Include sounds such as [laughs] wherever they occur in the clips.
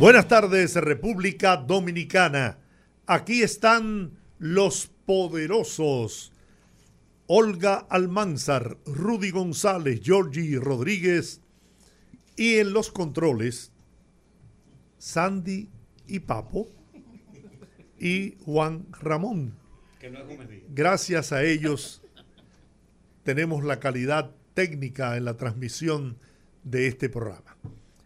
Buenas tardes, República Dominicana. Aquí están los poderosos. Olga Almanzar, Rudy González, Georgie Rodríguez y en los controles, Sandy y Papo y Juan Ramón. Gracias a ellos tenemos la calidad técnica en la transmisión de este programa.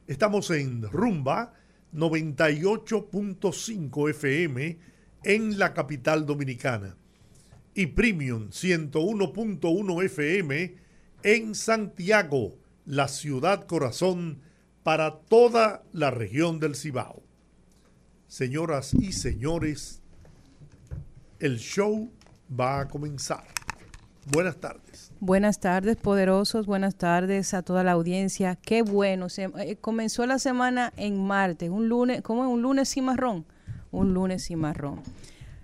Estamos en Rumba 98.5 FM en la capital dominicana y Premium 101.1 FM en Santiago, la ciudad corazón para toda la región del Cibao. Señoras y señores, el show va a comenzar. Buenas tardes. Buenas tardes, poderosos. Buenas tardes a toda la audiencia. Qué bueno. Se, eh, comenzó la semana en martes, un lunes, ¿cómo es? Un lunes cimarrón. Un lunes cimarrón.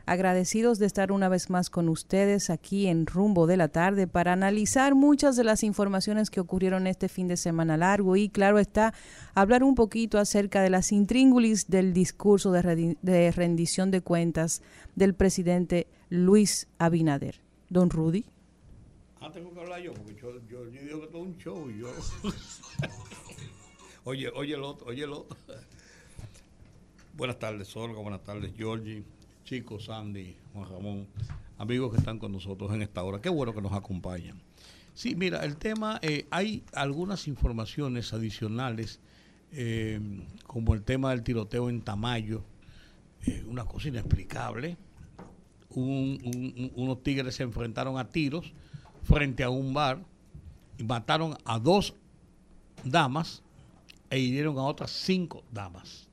Agradecidos de estar una vez más con ustedes aquí en Rumbo de la Tarde para analizar muchas de las informaciones que ocurrieron este fin de semana largo y, claro está, hablar un poquito acerca de las intríngulis del discurso de, de rendición de cuentas del presidente Luis Abinader. Don Rudy. Ah, tengo que hablar yo, porque yo, yo, yo digo que todo un show yo. [laughs] oye, oye el otro, oye el otro. [laughs] buenas tardes, Olga, buenas tardes, Georgie, chicos, Sandy, Juan Ramón, amigos que están con nosotros en esta hora. Qué bueno que nos acompañan. Sí, mira, el tema, eh, hay algunas informaciones adicionales, eh, como el tema del tiroteo en Tamayo, eh, una cosa inexplicable. unos tigres se enfrentaron a tiros frente a un bar y mataron a dos damas e hirieron a otras cinco damas.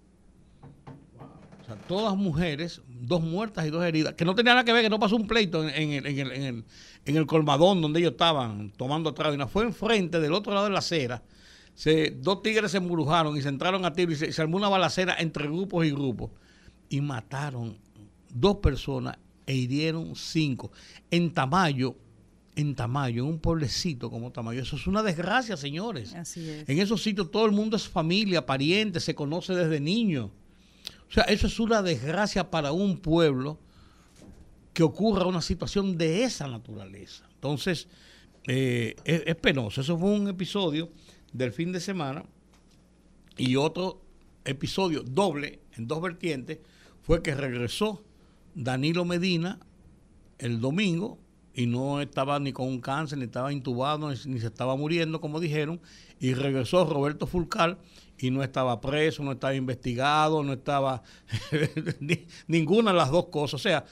O sea, todas mujeres, dos muertas y dos heridas, que no tenía nada que ver, que no pasó un pleito en, el, en, colmadón donde ellos estaban tomando trago. Y fue enfrente del otro lado de la acera. Dos tigres se embrujaron y se entraron a tiro y se, se armó una balacera entre grupos y grupos. Y mataron dos personas e hirieron cinco. En Tamayo, en Tamayo, en un pueblecito como Tamayo. Eso es una desgracia, señores. Así es. En esos sitios todo el mundo es familia, pariente, se conoce desde niño. O sea, eso es una desgracia para un pueblo que ocurra una situación de esa naturaleza. Entonces, eh, es, penoso. Eso fue un episodio del fin de semana y otro episodio doble en dos vertientes fue que regresó Danilo Medina el domingo y no estaba ni con un cáncer, ni estaba intubado, ni, se estaba muriendo, como dijeron, y regresó Roberto Fulcal y no estaba preso, no estaba investigado, no estaba [laughs] ninguna de las dos cosas. O sea,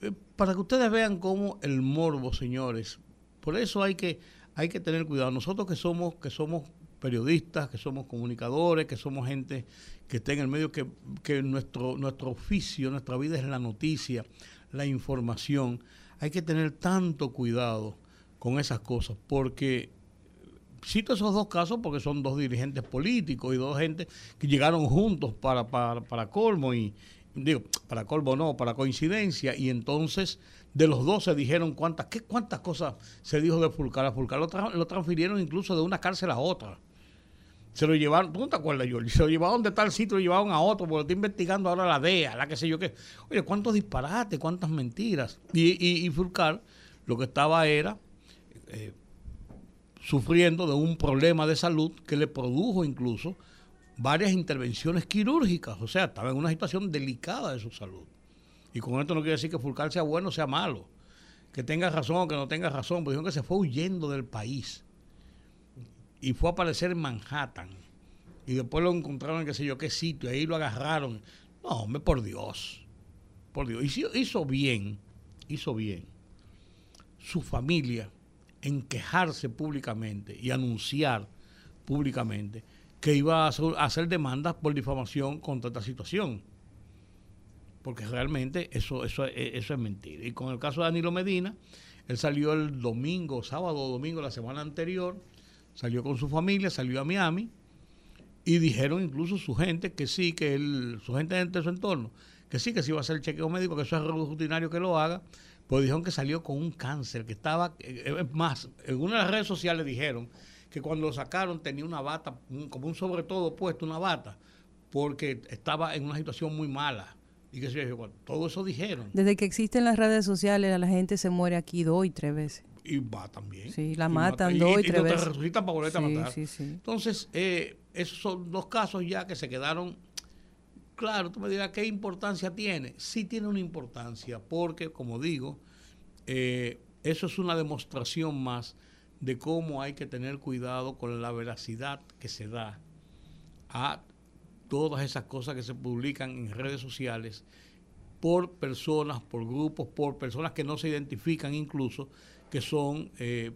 eh, para que ustedes vean cómo el morbo, señores, por eso hay que, hay que tener cuidado. Nosotros que somos, que somos periodistas, que somos comunicadores, que somos gente que está en el medio, que, que nuestro, nuestro oficio, nuestra vida es la noticia, la información hay que tener tanto cuidado con esas cosas, porque cito esos dos casos porque son dos dirigentes políticos y dos gente que llegaron juntos para, para, colmo y digo, para colmo no, para coincidencia y entonces de los dos se dijeron cuántas, ¿qué, cuántas cosas se dijo de Fulcar. A Fulcar lo, transfirieron incluso de una cárcel a otra. Se lo llevaron, ¿tú no te acuerdas, Jorge? Se lo llevaron de tal sitio, lo llevaron a otro, porque lo está investigando ahora la DEA, la que sé yo qué. Oye, cuántos disparates, cuántas mentiras. Y, y, Fulcar lo que estaba era eh, sufriendo de un problema de salud que le produjo incluso varias intervenciones quirúrgicas. O sea, estaba en una situación delicada de su salud. Y con esto no quiere decir que Fulcar sea bueno o sea malo. Que tenga razón o que no tenga razón, pero dijo que se fue huyendo del país y fue a aparecer en Manhattan. Y después lo encontraron en qué sé yo qué sitio, ahí lo agarraron. No, hombre, por Dios. Por Dios. Hizo, hizo bien, hizo bien su familia en quejarse públicamente y anunciar públicamente que iba a hacer, demandas por difamación contra esta situación. porque realmente eso, eso, eso es mentira. Y con el caso de Danilo Medina, él salió el domingo, sábado o domingo, la semana anterior, salió con su familia, salió a Miami y dijeron incluso su gente que sí, que él, su gente de su entorno, que sí, que sí iba a hacer el chequeo médico, que eso es rutinario que lo haga, pues dijeron que salió con un cáncer, que estaba, eh, es más, en una de las redes sociales dijeron que cuando lo sacaron tenía una bata, como un sobre todo puesto, una bata, porque estaba en una situación muy mala. Y que se todo eso dijeron. Desde que existen las redes sociales, la gente se muere aquí dos y tres veces. Y va también. Sí, la matan dos y, tres veces. Y resucitan para volverte a matar. Sí, sí. Entonces, eh, esos son dos casos ya que se quedaron claro, tú me dirás, ¿qué importancia tiene? Sí tiene una importancia, porque, como digo, eh, eso es una demostración más de cómo hay que tener cuidado con la veracidad que se da a todas esas cosas que se publican en redes sociales por personas, por grupos, por personas que no se identifican incluso, que son eh,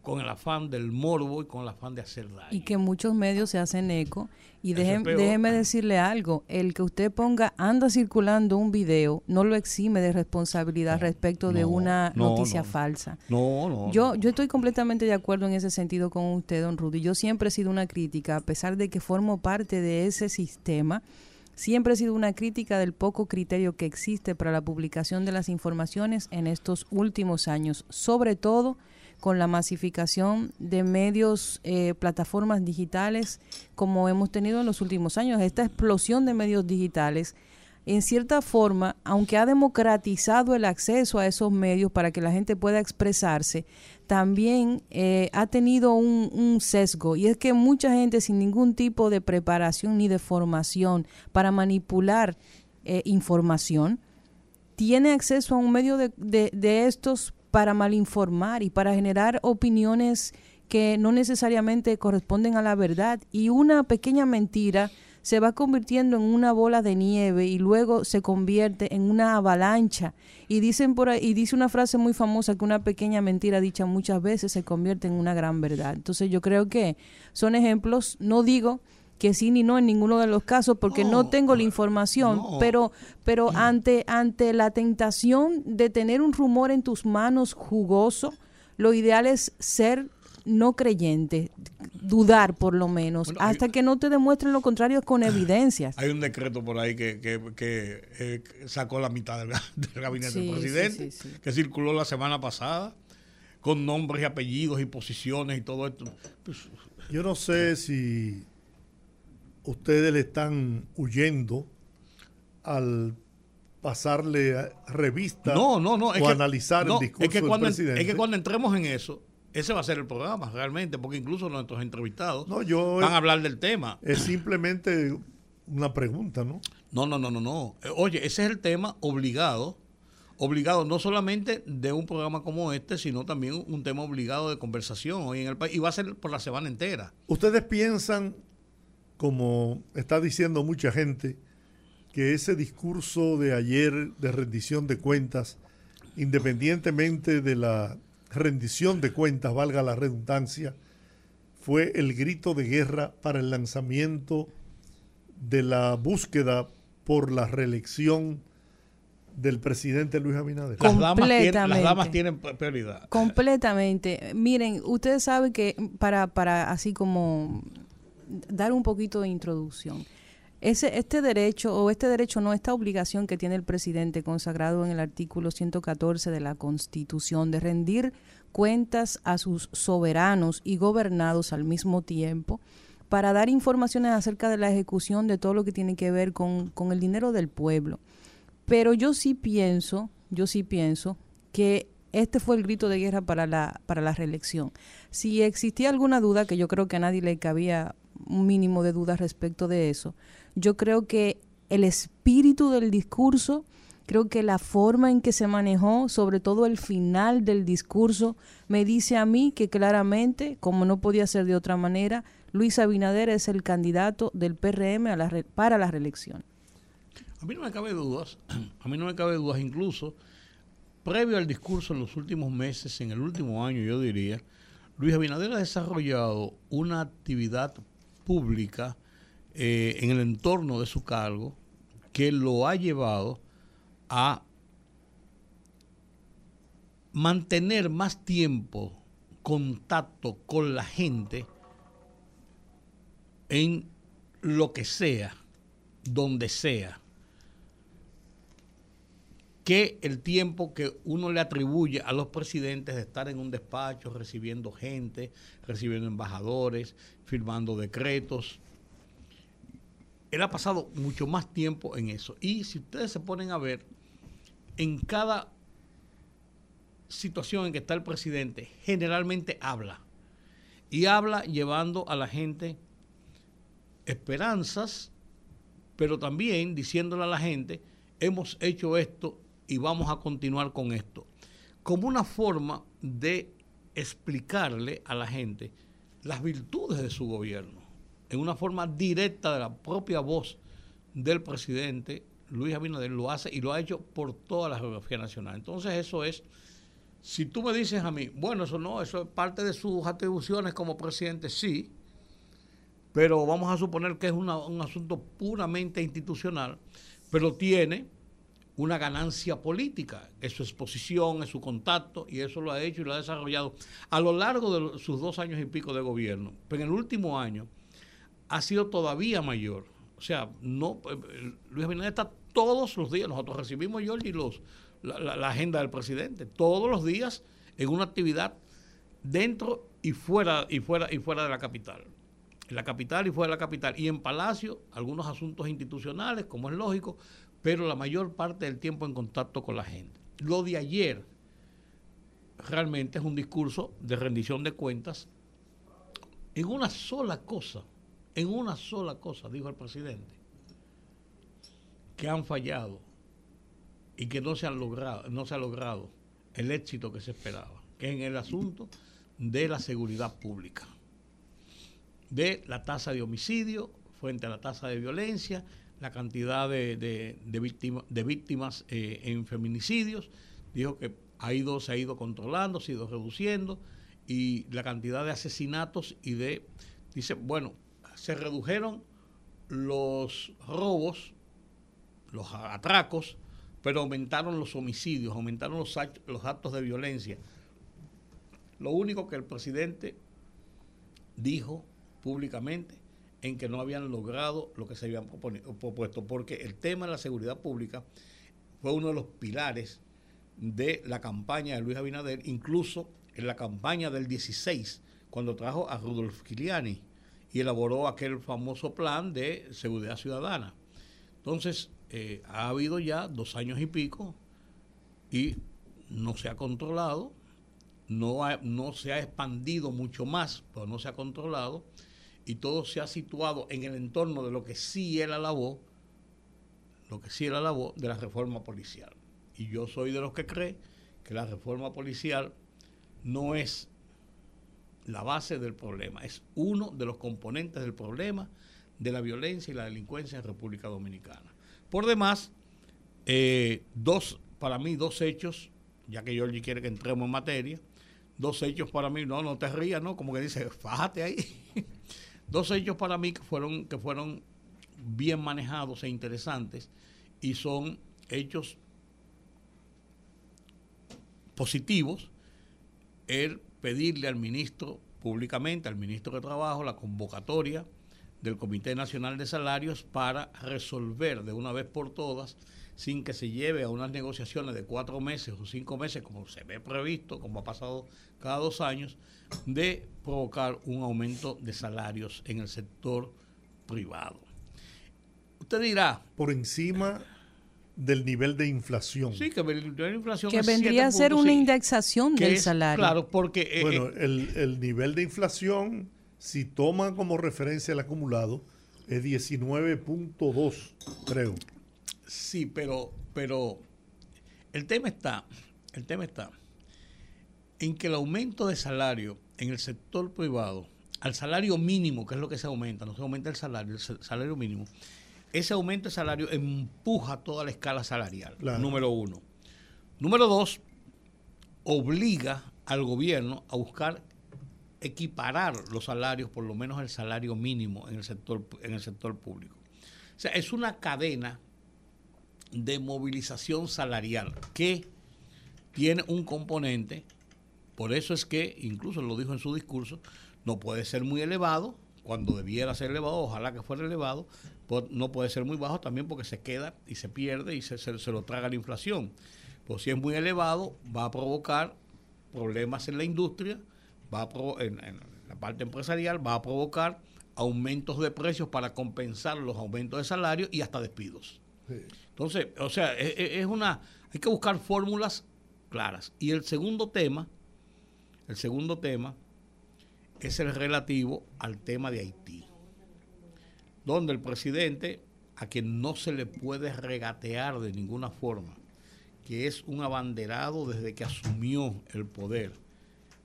con el afán del morbo y con el afán de hacer daño. Y que muchos medios se hacen eco. Y déjeme, decirle algo, el que usted ponga, anda circulando un video, no lo exime de responsabilidad respecto de una noticia falsa. No, no. Yo, yo estoy completamente de acuerdo en ese sentido con usted, don Rudy. Yo siempre he sido una crítica, a pesar de que formo parte de ese sistema. Siempre he sido una crítica del poco criterio que existe para la publicación de las informaciones en estos últimos años, sobre todo con la masificación de medios, eh, plataformas digitales, como hemos tenido en los últimos años. Esta explosión de medios digitales, en cierta forma, aunque ha democratizado el acceso a esos medios para que la gente pueda expresarse, también eh, ha tenido un, sesgo. Y es que mucha gente sin ningún tipo de preparación ni de formación para manipular eh, información tiene acceso a un medio de, de, de estos para malinformar y para generar opiniones que no necesariamente corresponden a la verdad. Y una pequeña mentira se va convirtiendo en una bola de nieve y luego se convierte en una avalancha. Y dicen por ahí, y dice una frase muy famosa que una pequeña mentira dicha muchas veces se convierte en una gran verdad. Entonces yo creo que son ejemplos, no digo que sí ni no en ninguno de los casos porque no, tengo la información, pero pero ante ante la tentación de tener un rumor en tus manos jugoso, lo ideal es ser no creyente, dudar por lo menos, hasta que no te demuestren lo contrario con [clears throat] evidencias. Hay un decreto por ahí que, eh, sacó la mitad del, [laughs] gabinete del presidente, que circuló la semana pasada, con nombres y apellidos y posiciones y todo esto. Pues, Yo no sé si ustedes le están huyendo al pasarle revista no, no, no, o analizar el discurso es que cuando, del presidente. Es que cuando entremos en eso, ese va a ser el programa realmente, porque incluso nuestros entrevistados no, yo van a hablar del tema. Es simplemente una pregunta, ¿no? No, no, no, no, no. Oye, ese es el tema obligado, obligado no solamente de un programa como este, sino también un tema obligado de conversación hoy en el país, y va a ser por la semana entera. ¿Ustedes piensan como está diciendo mucha gente, que ese discurso de ayer de rendición de cuentas, independientemente de la rendición de cuentas, valga la redundancia, fue el grito de guerra para el lanzamiento de la búsqueda por la reelección del presidente Luis Abinader. Las damas, tienen, las damas tienen prioridad. Completamente. Miren, ustedes saben que para, para así como dar un poquito de introducción. Ese, este derecho o este derecho no, esta obligación que tiene el presidente consagrado en el artículo 114 de la Constitución de rendir cuentas a sus soberanos y gobernados al mismo tiempo para dar informaciones acerca de la ejecución de todo lo que tiene que ver con, con el dinero del pueblo. Pero yo sí pienso, yo sí pienso que este fue el grito de guerra para la, para la reelección. Si existía alguna duda, que yo creo que a nadie le cabía un mínimo de duda respecto de eso. Yo creo que el espíritu del discurso, creo que la forma en que se manejó, sobre todo el final del discurso, me dice a mí que claramente, como no podía ser de otra manera, Luis Abinader es el candidato del PRM para la reelección. A mí no me cabe dudas, [clears throat] a mí no me cabe dudas, incluso previo al discurso en los últimos meses, en el último año yo diría, Luis Abinader ha desarrollado una actividad pública eh, en el entorno de su cargo que lo ha llevado a mantener más tiempo contacto con la gente en lo que sea, donde sea, que el tiempo que uno le atribuye a los presidentes de estar en un despacho recibiendo gente, recibiendo embajadores, firmando decretos. Él ha pasado mucho más tiempo en eso. Y si ustedes se ponen a ver, en cada situación en que está el presidente, generalmente habla. Y habla llevando a la gente esperanzas, pero también diciéndole a la gente, hemos hecho esto y vamos a continuar con esto. Como una forma de explicarle a la gente las virtudes de su gobierno, en una forma directa de la propia voz del presidente Luis Abinader lo hace y lo ha hecho por toda la geografía nacional. Entonces eso es, si tú me dices a mí, bueno, eso no, eso es parte de sus atribuciones como presidente, sí, pero vamos a suponer que es un asunto puramente institucional, pero tiene una ganancia política, es su exposición, es su contacto, y eso lo ha hecho y lo ha desarrollado a lo largo de sus dos años y pico de gobierno. Pero en el último año ha sido todavía mayor. O sea, no eh, Luis Abinader está todos los días, nosotros recibimos, George, los, la, agenda del presidente, todos los días en una actividad dentro y fuera, y fuera, y fuera de la capital. En la capital y fuera de la capital. Y en Palacio, algunos asuntos institucionales, como es lógico, pero la mayor parte del tiempo en contacto con la gente. Lo de ayer realmente es un discurso de rendición de cuentas en una sola cosa, en una sola cosa, dijo el presidente, que han fallado y que no se, ha logrado el éxito que se esperaba, que es en el asunto de la seguridad pública, de la tasa de homicidio frente a la tasa de violencia la cantidad de, de, de víctimas eh, en feminicidios. Dijo que ha ido, se ha ido controlando, se ha ido reduciendo y la cantidad de asesinatos y de... Dice, bueno, se redujeron los robos, los atracos, pero aumentaron los homicidios, aumentaron los, los actos de violencia. Lo único que el presidente dijo públicamente en que no habían logrado lo que se habían propuesto, porque el tema de la seguridad pública fue uno de los pilares de la campaña de Luis Abinader, incluso en la campaña del 16, cuando trajo a Rudolf Giuliani y elaboró aquel famoso plan de seguridad ciudadana. Entonces, eh, ha habido ya dos años y pico y no se ha controlado, no, no se ha expandido mucho más, pero no se ha controlado y todo se ha situado en el entorno de lo que sí él alabó, lo que sí él alabó de la reforma policial. Y yo soy de los que cree que la reforma policial no es la base del problema, es uno de los componentes del problema de la violencia y la delincuencia en República Dominicana. Por demás, eh, dos, para mí, dos hechos, ya que Georgie quiere que entremos en materia, dos hechos para mí, no, no te rías, ¿no? Como que dice, fájate ahí. [laughs] Dos hechos para mí que fueron, que fueron bien manejados e interesantes y son hechos positivos. El pedirle al ministro públicamente, al ministro de Trabajo, la convocatoria del Comité Nacional de Salarios para resolver de una vez por todas, sin que se lleve a unas negociaciones de cuatro meses o cinco meses, como se ve previsto, como ha pasado cada dos años, de provocar un aumento de salarios en el sector privado. Usted dirá... Por encima del nivel de inflación. Sí, que el nivel de inflación que vendría a ser una indexación del salario. Claro, porque eh, bueno, eh, el, el, nivel de inflación, si toma como referencia el acumulado, es 19.2, creo. Sí, pero, pero el tema está, el tema está en que el aumento de salario en el sector privado, al salario mínimo, que es lo que se aumenta, no se aumenta el salario, el salario mínimo, ese aumento de salario empuja toda la escala salarial, número uno. Número dos, obliga al gobierno a buscar equiparar los salarios, por lo menos el salario mínimo en el sector, en el sector público. O sea, es una cadena de movilización salarial que tiene un componente, por eso es que, incluso lo dijo en su discurso, no puede ser muy elevado, cuando debiera ser elevado, ojalá que fuera elevado, no puede ser muy bajo también porque se queda y se pierde y se, lo traga la inflación. Pues si es muy elevado, va a provocar problemas en la industria, va a en, la parte empresarial, va a provocar aumentos de precios para compensar los aumentos de salario y hasta despidos. Entonces, o sea, es, e, es, una, hay que buscar fórmulas claras. Y el segundo tema, el segundo tema es el relativo al tema de Haití, donde el presidente, a quien no se le puede regatear de ninguna forma, que es un abanderado desde que asumió el poder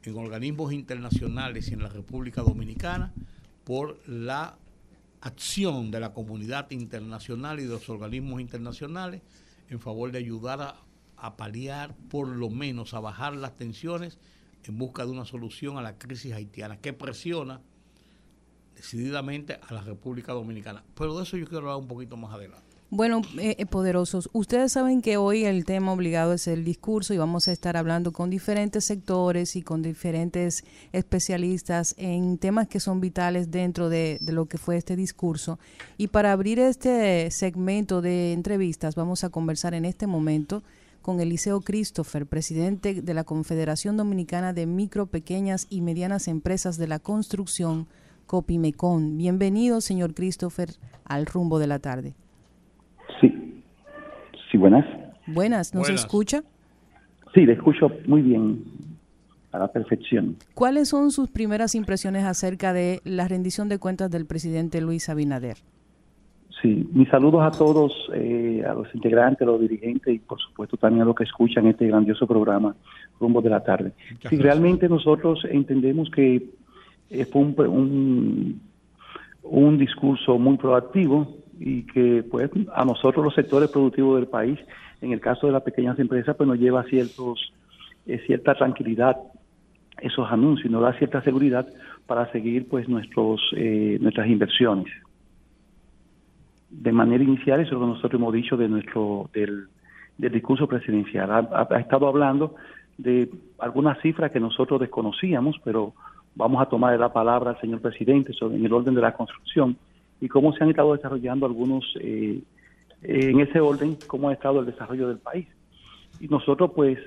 en organismos internacionales y en la República Dominicana, por la acción de la comunidad internacional y de los organismos internacionales en favor de ayudar a, a paliar, por lo menos a bajar las tensiones en busca de una solución a la crisis haitiana que presiona decididamente a la República Dominicana. Pero de eso yo quiero hablar un poquito más adelante. Bueno, eh, eh, poderosos, ustedes saben que hoy el tema obligado es el discurso y vamos a estar hablando con diferentes sectores y con diferentes especialistas en temas que son vitales dentro de, de lo que fue este discurso. Y para abrir este segmento de entrevistas vamos a conversar en este momento con Eliseo Christopher, presidente de la Confederación Dominicana de Micro, Pequeñas y Medianas Empresas de la Construcción, Copimecon. Bienvenido, señor Christopher, al rumbo de la tarde. Sí, sí, buenas. Buenas, ¿nos escucha? Sí, le escucho muy bien, a la perfección. ¿Cuáles son sus primeras impresiones acerca de la rendición de cuentas del presidente Luis Abinader? Sí, mis saludos a todos, eh, a los integrantes, a los dirigentes y por supuesto también a los que escuchan este grandioso programa Rumbo de la Tarde. Si realmente nosotros entendemos que eh, fue un, un, discurso muy proactivo y que pues a nosotros los sectores productivos del país, en el caso de las pequeñas empresas, pues nos lleva ciertos, eh, cierta tranquilidad esos anuncios, nos da cierta seguridad para seguir pues nuestros nuestras inversiones de manera inicial, eso es lo que nosotros hemos dicho de nuestro del, discurso presidencial. Ha, estado hablando de algunas cifras que nosotros desconocíamos, pero vamos a tomar la palabra al señor presidente sobre en el orden de la construcción y cómo se han estado desarrollando algunos eh, en ese orden, cómo ha estado el desarrollo del país. Y nosotros pues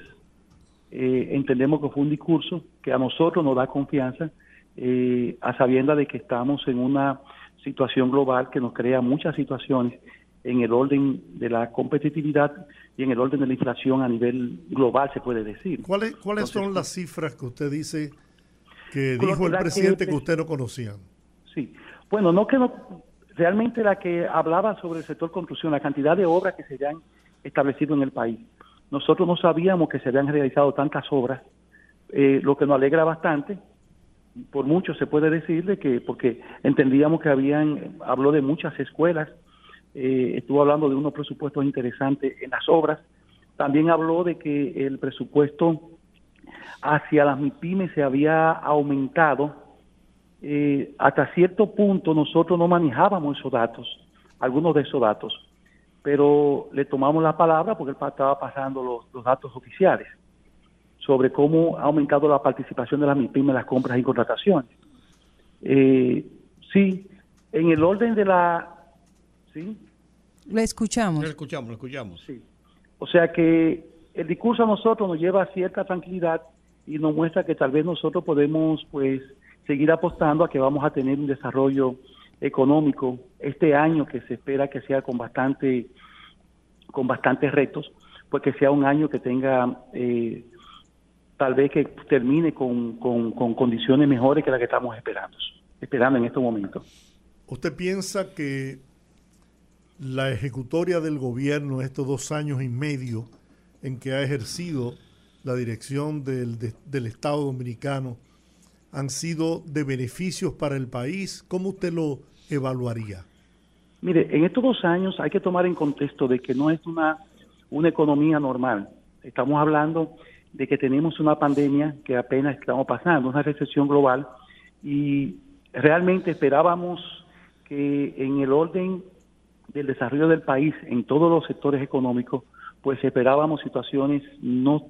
eh, entendemos que fue un discurso que a nosotros nos da confianza eh, a sabienda de que estamos en una situación global que nos crea muchas situaciones en el orden de la competitividad y en el orden de la inflación a nivel global, se puede decir. ¿Cuáles, cuáles son las cifras que usted dice que dijo el presidente que, usted no conocía? Sí, bueno, no que no, realmente la que hablaba sobre el sector construcción, la cantidad de obras que se han establecido en el país. Nosotros no sabíamos que se habían realizado tantas obras, eh, lo que nos alegra bastante, por mucho se puede decir de que porque entendíamos que habían habló de muchas escuelas eh, estuvo hablando de unos presupuestos interesantes en las obras también habló de que el presupuesto hacia las MIPIMES se había aumentado eh, hasta cierto punto nosotros no manejábamos esos datos algunos de esos datos pero le tomamos la palabra porque él estaba pasando los datos oficiales sobre cómo ha aumentado la participación de las MIPIMES en las compras y contrataciones. Eh, sí, en el orden de la... ¿Sí? Le escuchamos. Le escuchamos, le escuchamos. Sí. O sea que el discurso a nosotros nos lleva a cierta tranquilidad y nos muestra que tal vez nosotros podemos pues seguir apostando a que vamos a tener un desarrollo económico este año que se espera que sea con bastante con bastantes retos, pues que sea un año que tenga eh, tal vez que termine con, condiciones mejores que las que estamos esperando, esperando en estos momentos. ¿Usted piensa que la ejecutoria del gobierno estos dos años y medio en que ha ejercido la dirección del, del Estado Dominicano han sido de beneficios para el país? ¿Cómo usted lo evaluaría? Mire, en estos dos años hay que tomar en contexto de que no es una, una economía normal. Estamos hablando de que tenemos una pandemia que apenas estamos pasando, una recesión global, y realmente esperábamos que en el orden del desarrollo del país en todos los sectores económicos, pues esperábamos situaciones no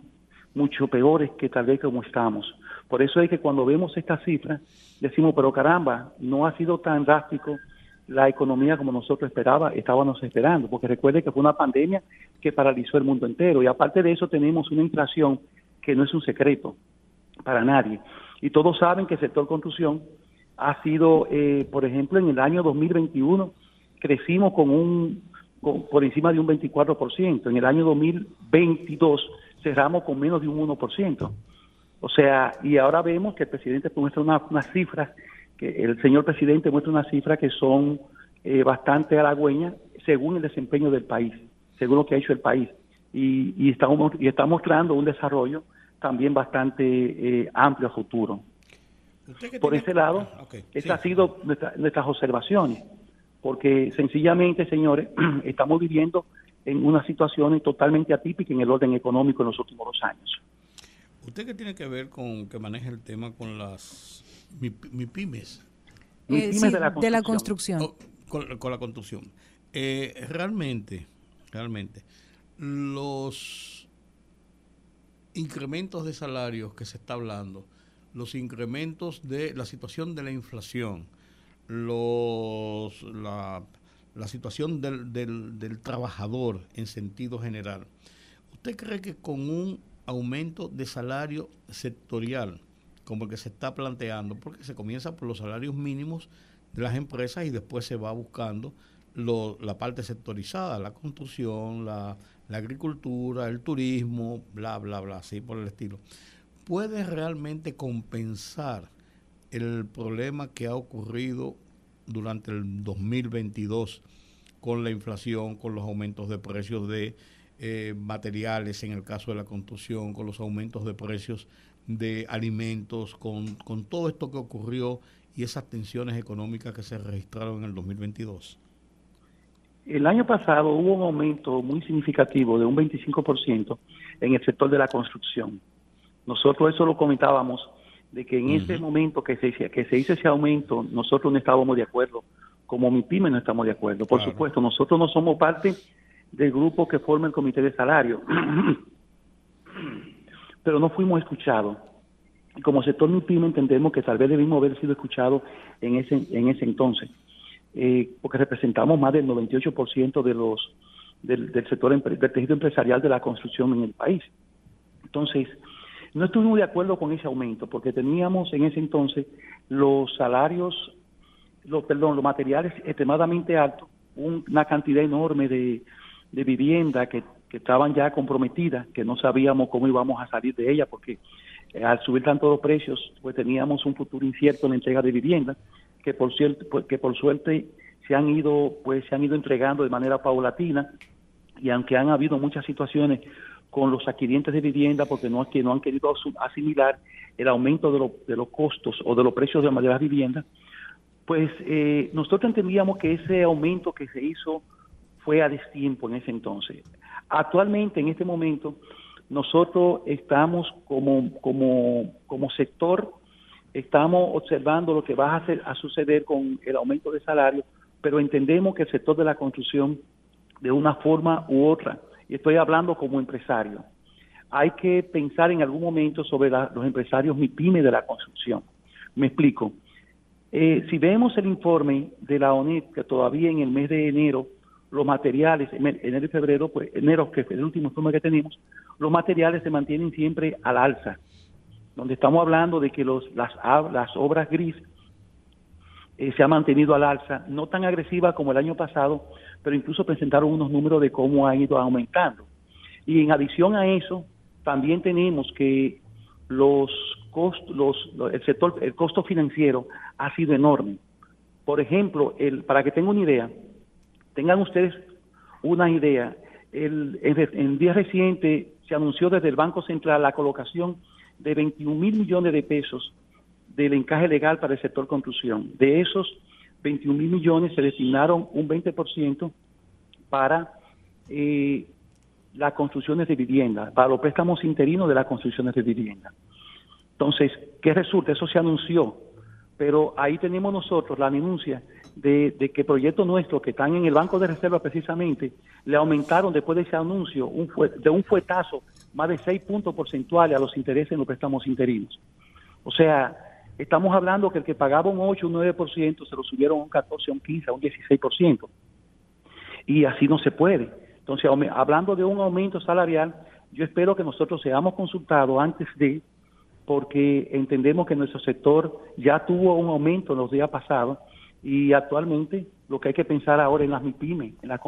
mucho peores que tal vez como estamos. Por eso es que cuando vemos estas cifras, decimos, pero caramba, no ha sido tan drástico la economía como nosotros esperaba, estábamos esperando, porque recuerde que fue una pandemia que paralizó el mundo entero y aparte de eso tenemos una inflación que no es un secreto para nadie. Y todos saben que el sector construcción ha sido, eh, por ejemplo, en el año 2021 crecimos con un por encima de un 24%, en el año 2022 cerramos con menos de un 1%. O sea, y ahora vemos que el presidente muestra unas cifras, que el señor presidente muestra unas cifras que son eh, bastante halagüeñas según el desempeño del país, según lo que ha hecho el país. Y, y, está, y está mostrando un desarrollo también bastante eh, amplio a futuro. Por ese lado, ah, esas han sido nuestras observaciones, porque sencillamente, señores, [clears throat] estamos viviendo en una situación totalmente atípica en el orden económico en los últimos dos años. ¿Usted qué tiene que ver con que maneja el tema con las mi, pymes? Eh, de la construcción. Oh, con, la construcción. Eh, realmente, realmente, los incrementos de salarios que se está hablando, los incrementos de la situación de la inflación, los, la, la situación del, del, del trabajador en sentido general, ¿usted cree que con un aumento de salario sectorial, como el que se está planteando, porque se comienza por los salarios mínimos de las empresas y después se va buscando la parte sectorizada, la construcción, la, agricultura, el turismo, bla, bla, bla, así por el estilo. ¿Puede realmente compensar el problema que ha ocurrido durante el 2022 con la inflación, con los aumentos de precios de eh, materiales en el caso de la construcción, con los aumentos de precios de alimentos, con, con todo esto que ocurrió y esas tensiones económicas que se registraron en el 2022? El año pasado hubo un aumento muy significativo de un 25% en el sector de la construcción. Nosotros eso lo comentábamos, de que en ese momento que se, que se hizo ese aumento, nosotros no estábamos de acuerdo, como mi pyme no estamos de acuerdo. Por supuesto, nosotros no somos parte del grupo que forma el comité de salario. [clears throat] Pero no fuimos escuchados. Y como sector MIPIME entendemos que tal vez debimos haber sido escuchados en ese, en ese entonces, eh, porque representamos más del 98% de los, del, del sector del tejido empresarial de la construcción en el país. Entonces, no estuvimos de acuerdo con ese aumento, porque teníamos en ese entonces los salarios, los, perdón, los materiales extremadamente altos, una cantidad enorme de, de vivienda que, estaban ya comprometidas, que no sabíamos cómo íbamos a salir de ella, porque eh, al subir tanto los precios, pues teníamos un futuro incierto en la entrega de vivienda, que por cierto, pues, que por suerte se han ido, pues se han ido entregando de manera paulatina, y aunque han habido muchas situaciones con los adquirientes de vivienda, porque no, que no han querido asimilar el aumento de, de los costos o de los precios de las viviendas, pues eh, nosotros entendíamos que ese aumento que se hizo fue a destiempo en ese entonces. Actualmente, en este momento, nosotros estamos como, como, como sector, estamos observando lo que va a, hacer, a suceder con el aumento de salario, pero entendemos que el sector de la construcción, de una forma u otra, y estoy hablando como empresario, hay que pensar en algún momento sobre los empresarios MIPYME de la construcción. Me explico. Eh, si vemos el informe de la ONED, que todavía en el mes de enero los materiales, enero y febrero, pues enero que es el último informe que tenemos, los materiales se mantienen siempre al alza, donde estamos hablando de que los, las, las obras gris eh, se ha mantenido al alza, no tan agresiva como el año pasado, pero incluso presentaron unos números de cómo ha ido aumentando. Y en adición a eso, también tenemos que los costos, los, el sector, el costo financiero ha sido enorme. Por ejemplo, el, para que tenga una idea, Tengan ustedes una idea. El, en, día reciente se anunció desde el Banco Central la colocación de 21 mil millones de pesos del encaje legal para el sector construcción. De esos 21 mil millones se destinaron un 20% para eh, las construcciones de vivienda, para los préstamos interinos de las construcciones de vivienda. Entonces, ¿qué resulta? Eso se anunció, pero ahí tenemos nosotros la denuncia de, que proyectos nuestros que están en el Banco de Reserva precisamente le aumentaron después de ese anuncio un de un fuetazo más de 6 puntos porcentuales a los intereses en los préstamos interinos. O sea, estamos hablando que el que pagaba un 8, un 9%, se lo subieron a un 14, un 15, a un 16%. Y así no se puede. Entonces, hablando de un aumento salarial, yo espero que nosotros seamos consultados antes de, porque entendemos que nuestro sector ya tuvo un aumento en los días pasados y actualmente lo que hay que pensar ahora en las MIPIMES, en la,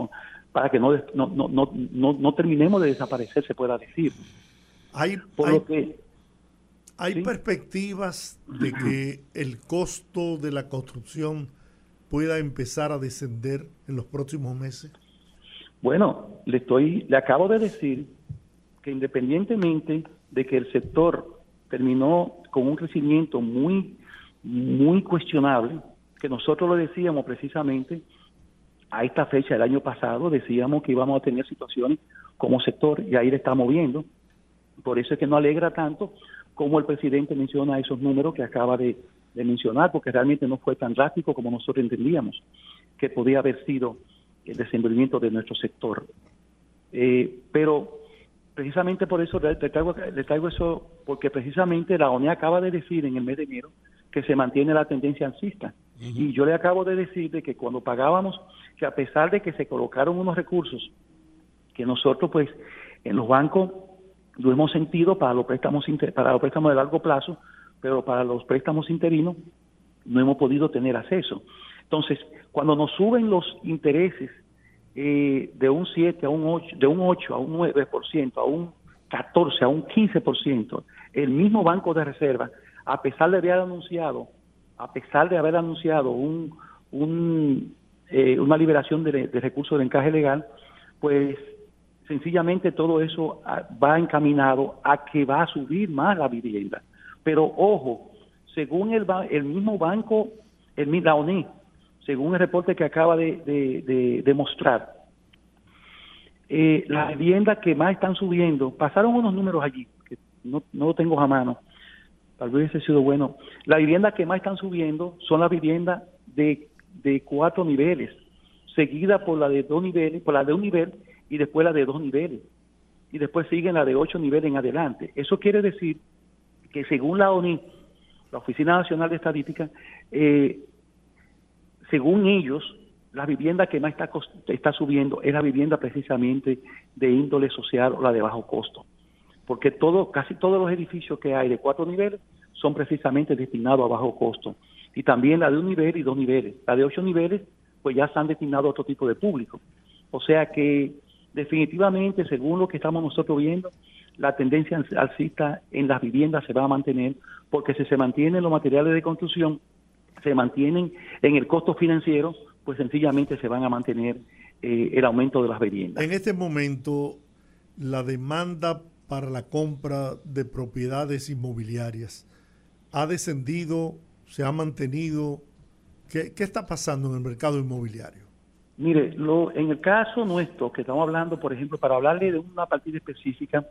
para que no, no, no, no, no terminemos de desaparecer, se pueda decir. Hay, Por que, ¿hay perspectivas de que el costo de la construcción pueda empezar a descender en los próximos meses? Bueno, le estoy, le acabo de decir que independientemente de que el sector terminó con un crecimiento muy, muy cuestionable, que nosotros lo decíamos precisamente a esta fecha del año pasado, decíamos que íbamos a tener situaciones como sector y ahí le estamos viendo. Por eso es que no alegra tanto como el presidente menciona esos números que acaba de, mencionar, porque realmente no fue tan drástico como nosotros entendíamos que podía haber sido el desenvolvimiento de nuestro sector. Eh, pero precisamente por eso le traigo, eso, porque precisamente la ONE acaba de decir en el mes de enero que se mantiene la tendencia alcista. Y yo le acabo de decir de que cuando pagábamos, que a pesar de que se colocaron unos recursos que nosotros pues en los bancos lo hemos sentido para los préstamos para los préstamos de largo plazo, pero para los préstamos interinos no hemos podido tener acceso. Entonces, cuando nos suben los intereses eh, de un 7 a un 8, de un 8 a un 9%, a un 14, a un 15%, el mismo Banco de Reserva a pesar de haber anunciado, a pesar de haber anunciado un, eh, una liberación de, recursos de encaje legal, pues sencillamente todo eso ah, va encaminado a que va a subir más la vivienda. Pero ojo, según el, el mismo banco, el la ONE, según el reporte que acaba de, de, mostrar, eh, las viviendas que más están subiendo, pasaron unos números allí, que no, no lo tengo a mano, tal vez hubiese sido bueno. Las viviendas que más están subiendo son las viviendas de, de cuatro niveles, seguida por la de dos niveles, por la de un nivel y después la de dos niveles. Y después siguen la de ocho niveles en adelante. Eso quiere decir que según la ONI, la Oficina Nacional de Estadística, eh, según ellos, la vivienda que más está, está subiendo es la vivienda precisamente de índole social o la de bajo costo porque todo, casi todos los edificios que hay de cuatro niveles son precisamente destinados a bajo costo. Y también la de un nivel y dos niveles. La de ocho niveles, pues ya se han destinado a otro tipo de público. O sea que definitivamente, según lo que estamos nosotros viendo, la tendencia alcista en las viviendas se va a mantener, porque si se mantienen los materiales de construcción, se mantienen en el costo financiero, pues sencillamente se van a mantener eh, el aumento de las viviendas. En este momento, la demanda para la compra de propiedades inmobiliarias? ¿Ha descendido? ¿Se ha mantenido? ¿Qué, está pasando en el mercado inmobiliario? Mire, lo, en el caso nuestro, que estamos hablando, por ejemplo, para hablarle de una partida específica,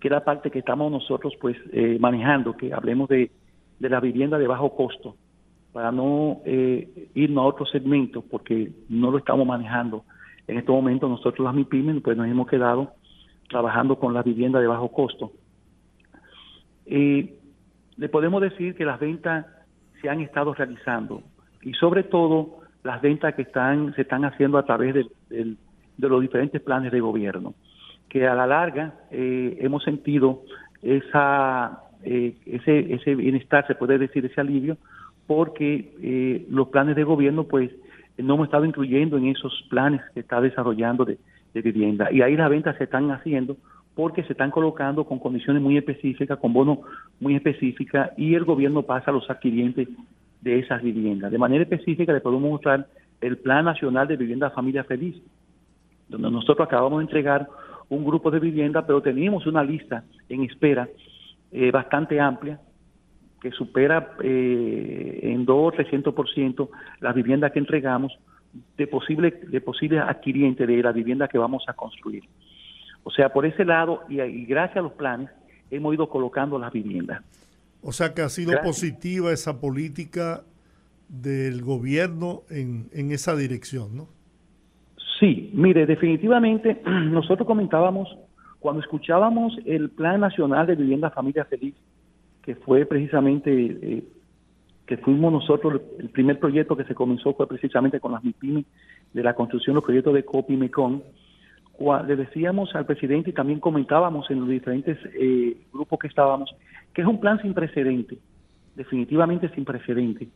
que es la parte que estamos nosotros pues eh, manejando, que hablemos de, de, la vivienda de bajo costo, para no eh, irnos a otro segmento, porque no lo estamos manejando. En este momento nosotros las MIPIMES pues nos hemos quedado trabajando con la vivienda de bajo costo. Eh, le podemos decir que las ventas se han estado realizando y sobre todo las ventas que están se están haciendo a través de, los diferentes planes de gobierno, que a la larga eh, hemos sentido esa eh, ese bienestar, se puede decir ese alivio, porque los planes de gobierno pues no hemos estado incluyendo en esos planes que está desarrollando de, de vivienda. Y ahí las ventas se están haciendo porque se están colocando con condiciones muy específicas, con bonos muy específicas, y el gobierno pasa a los adquirientes de esas viviendas. De manera específica le podemos mostrar el Plan Nacional de Vivienda Familia Feliz, donde nosotros acabamos de entregar un grupo de viviendas, pero teníamos una lista en espera eh, bastante amplia, que supera eh, en 2 o 300% las viviendas que entregamos, de posible de posibles adquirientes de la vivienda que vamos a construir. O sea, por ese lado y, gracias a los planes hemos ido colocando las viviendas. O sea que ha sido positiva esa política del gobierno en, en esa dirección, ¿no? Sí, mire, definitivamente [clears throat] nosotros comentábamos, cuando escuchábamos el Plan Nacional de Vivienda Familia Feliz, que fue precisamente, eh, que fuimos nosotros, el primer proyecto que se comenzó fue precisamente con las MIPIMI de la construcción, los proyectos de COPI Mecon, le decíamos al presidente y también comentábamos en los diferentes eh, grupos que estábamos, que es un plan sin precedente, definitivamente sin precedente,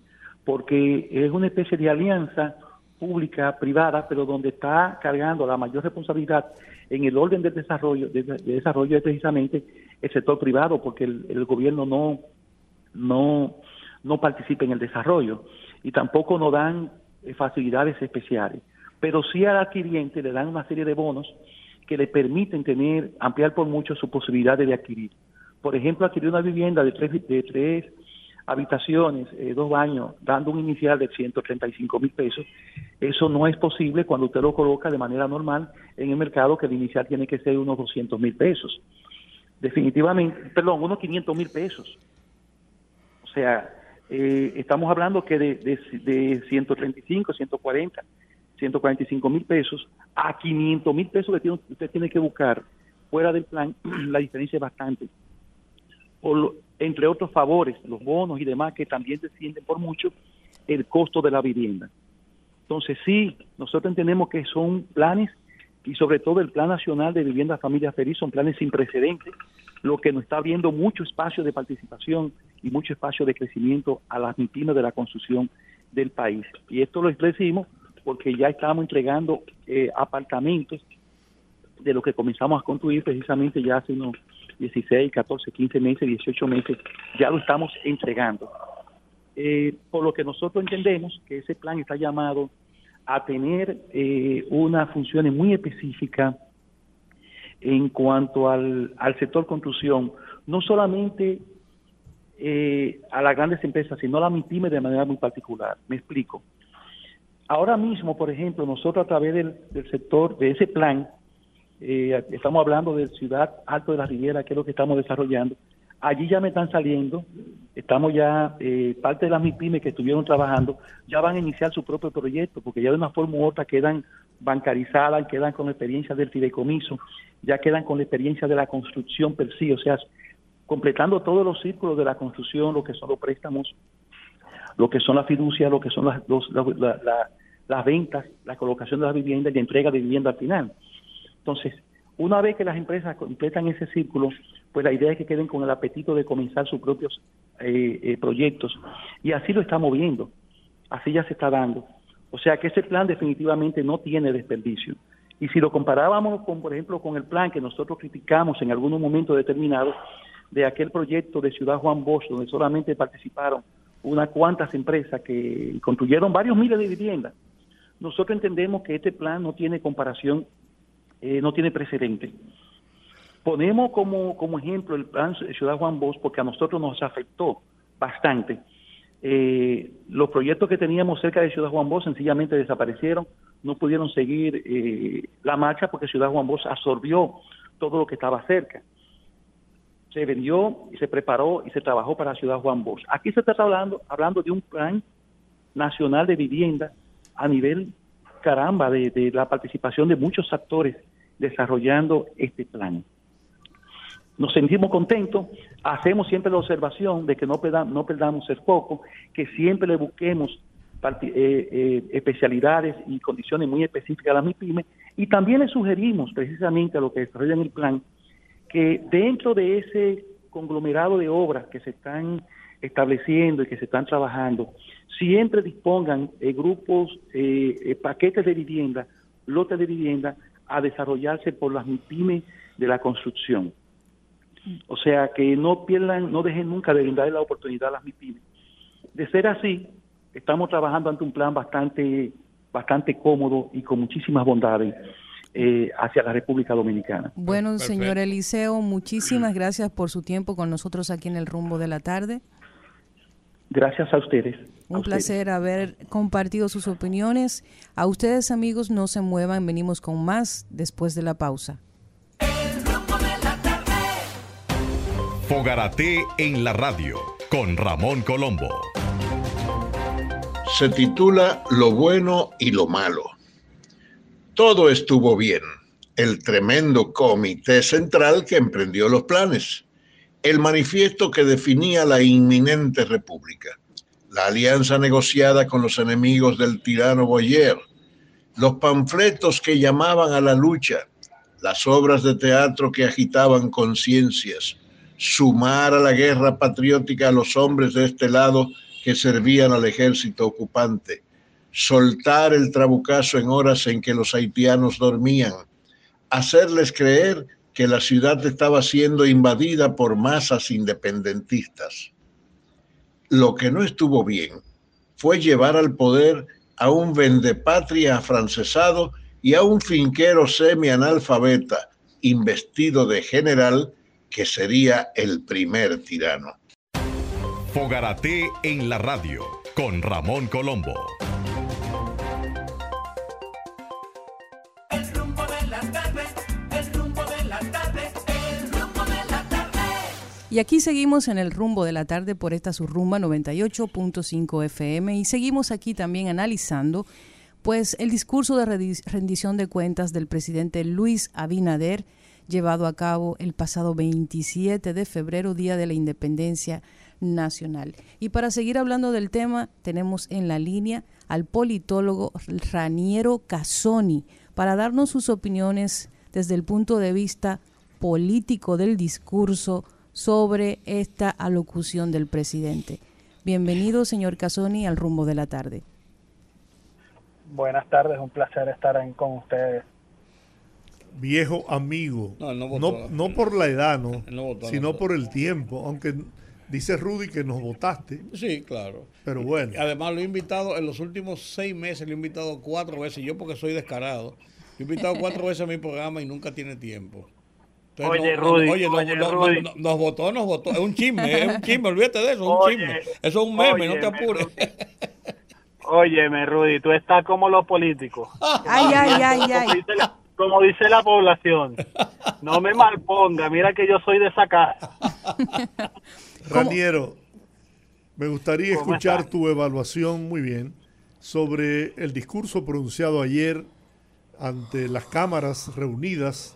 porque es una especie de alianza pública, privada, pero donde está cargando la mayor responsabilidad en el orden del desarrollo, de, desarrollo es precisamente el sector privado, porque el, gobierno no, no, no participa en el desarrollo y tampoco nos dan eh, facilidades especiales pero sí al adquiriente le dan una serie de bonos que le permiten tener, ampliar por mucho su posibilidad de adquirir. Por ejemplo, adquirir una vivienda de tres, de tres habitaciones, eh, dos baños, dando un inicial de 135 mil pesos, eso no es posible cuando usted lo coloca de manera normal en el mercado, que el inicial tiene que ser unos 200 mil pesos. Definitivamente, perdón, unos 500 mil pesos. O sea, eh, estamos hablando que de, de, de 135, 140 145 mil pesos a 500 mil pesos que usted tiene que buscar fuera del plan, [clears throat] la diferencia es bastante. entre otros favores, los bonos y demás que también descienden por mucho el costo de la vivienda. Entonces sí, nosotros entendemos que son planes y sobre todo el Plan Nacional de Vivienda Familia Feliz son planes sin precedentes, lo que nos está abriendo mucho espacio de participación y mucho espacio de crecimiento a las MIPIMES de la construcción del país. Y esto lo decimos porque ya estábamos entregando eh, apartamentos de lo que comenzamos a construir precisamente ya hace unos 16, 14, 15 meses, 18 meses, ya lo estamos entregando. Eh, por lo que nosotros entendemos que ese plan está llamado a tener eh, unas funciones muy específicas en cuanto al, al sector construcción, no solamente a las grandes empresas, sino a la MIPYME de manera muy particular. Me explico. Ahora mismo, por ejemplo, nosotros a través del, sector, de ese plan, eh, estamos hablando de Ciudad Alto de la Riviera, que es lo que estamos desarrollando. Allí ya me están saliendo, estamos ya, eh, parte de las MIPIMES que estuvieron trabajando, ya van a iniciar su propio proyecto, porque ya de una forma u otra quedan bancarizadas, quedan con la experiencia del fideicomiso, ya quedan con la experiencia de la construcción per sí, o sea, completando todos los círculos de la construcción, lo que son los préstamos, lo que son las fiducias, lo que son las, las ventas, la colocación de las viviendas y la entrega de vivienda al final. Entonces, una vez que las empresas completan ese círculo, pues la idea es que queden con el apetito de comenzar sus propios eh, eh, proyectos. Y así lo estamos viendo, así ya se está dando. O sea que ese plan definitivamente no tiene desperdicio. Y si lo comparábamos con, por ejemplo, con el plan que nosotros criticamos en algunos momentos determinados de aquel proyecto de Ciudad Juan Bosch, donde solamente participaron unas cuantas empresas que construyeron varios miles de viviendas. Nosotros entendemos que este plan no tiene comparación, eh, no tiene precedente. Ponemos como, como ejemplo el plan Ciudad Juan Bosch porque a nosotros nos afectó bastante. Eh, los proyectos que teníamos cerca de Ciudad Juan Bosch sencillamente desaparecieron, no pudieron seguir eh, la marcha porque Ciudad Juan Bosch absorbió todo lo que estaba cerca se vendió y se preparó y se trabajó para Ciudad Juan Bosch. Aquí se está hablando, hablando de un plan nacional de vivienda a nivel, caramba, de, la participación de muchos actores desarrollando este plan. Nos sentimos contentos, hacemos siempre la observación de que no, perdamos, no perdamos el foco, que siempre le busquemos eh, eh, especialidades y condiciones muy específicas a la MIPYME y también le sugerimos precisamente a lo que desarrollan el plan que dentro de ese conglomerado de obras que se están estableciendo y que se están trabajando, siempre dispongan eh, grupos, eh, eh, paquetes de vivienda, lotes de vivienda a desarrollarse por las MIPIMES de la construcción. O sea, que no pierdan, no dejen nunca de brindarle la oportunidad a las MIPIMES. De ser así, estamos trabajando ante un plan bastante, bastante cómodo y con muchísimas bondades eh, hacia la República Dominicana. Bueno, señor Eliseo, muchísimas gracias por su tiempo con nosotros aquí en el rumbo de la tarde. Gracias a ustedes. Un placer haber compartido sus opiniones. A ustedes, amigos, no se muevan, venimos con más después de la pausa. Fogarate en la radio con Ramón Colombo. Se titula Lo bueno y lo malo. Todo estuvo bien. El tremendo comité central que emprendió los planes. El manifiesto que definía la inminente república. La alianza negociada con los enemigos del tirano Boyer. Los panfletos que llamaban a la lucha. Las obras de teatro que agitaban conciencias sumar a la guerra patriótica a los hombres de este lado que servían al ejército ocupante, soltar el trabucazo en horas en que los haitianos dormían, hacerles creer que la ciudad estaba siendo invadida por masas independentistas. Lo que no estuvo bien fue llevar al poder a un vendepatria afrancesado y a un finquero semi-analfabeta investido de general que sería el primer tirano. Fogarate en la radio con Ramón Colombo. Y aquí seguimos en el rumbo de la tarde por esta surrumba 98.5 FM y seguimos aquí también analizando pues el discurso de rendición de cuentas del presidente Luis Abinader llevado a cabo el pasado 27 de febrero, Día de la Independencia Nacional. Y para seguir hablando del tema, tenemos en la línea al politólogo Raniero Casoni para darnos sus opiniones desde el punto de vista político del discurso sobre esta alocución del presidente. Bienvenido, señor Casoni, al rumbo de la tarde. Buenas tardes, un placer estar con ustedes viejo amigo. No, no, por la edad, no, sino por el tiempo. Aunque dice Rudy que nos votaste. Sí, claro. Pero bueno. Además lo he invitado en los últimos seis meses, lo he invitado cuatro veces. Yo porque soy descarado. Lo he invitado cuatro [laughs] veces a mi programa y nunca tiene tiempo. Oye, Rudy, oye, nos votó, nos votó. Es un chisme, es un chisme, olvídate de eso, es un chisme. Eso es un meme, no te apures. Óyeme, Rudy, tú estás como los políticos. Ay, ay, ay, ay como dice la población. No me malponga, mira que yo soy de esa casa. [laughs] Raniero, me gustaría escuchar tu evaluación muy bien sobre el discurso pronunciado ayer ante las cámaras reunidas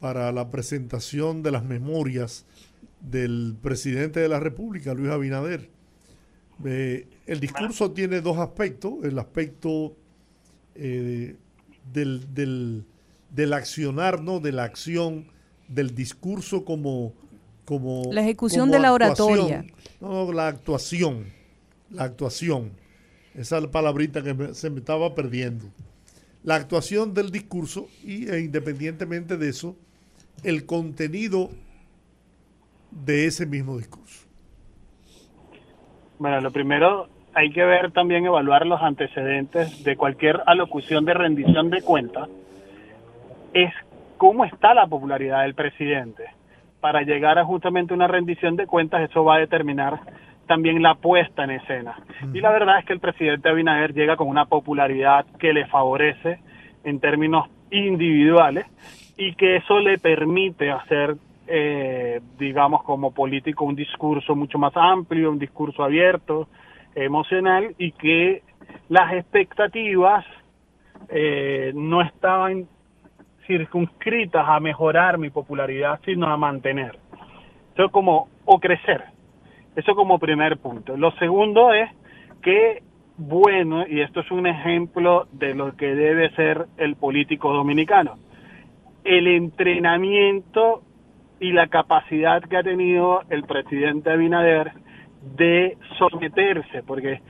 para la presentación de las memorias del presidente de la República, Luis Abinader. Eh, el discurso tiene dos aspectos, el aspecto eh, del del accionar, ¿no? De la acción, del discurso como... como la ejecución de la oratoria. No, la actuación. La actuación. Esa es la palabrita que se me estaba perdiendo. La actuación del discurso y e independientemente de eso, el contenido de ese mismo discurso. Bueno, lo primero hay que ver también, evaluar los antecedentes de cualquier alocución de rendición de cuentas es cómo está la popularidad del presidente. Para llegar a justamente una rendición de cuentas, eso va a determinar también la puesta en escena. Y la verdad es que el presidente Abinader llega con una popularidad que le favorece en términos individuales y que eso le permite hacer, eh, digamos, como político un discurso mucho más amplio, un discurso abierto, emocional y que las expectativas eh, no estaban circunscritas a mejorar mi popularidad, sino a mantener. Eso como, o crecer. Eso como primer punto. Lo segundo es que, bueno, y esto es un ejemplo de lo que debe ser el político dominicano, el entrenamiento y la capacidad que ha tenido el presidente Abinader de someterse, porque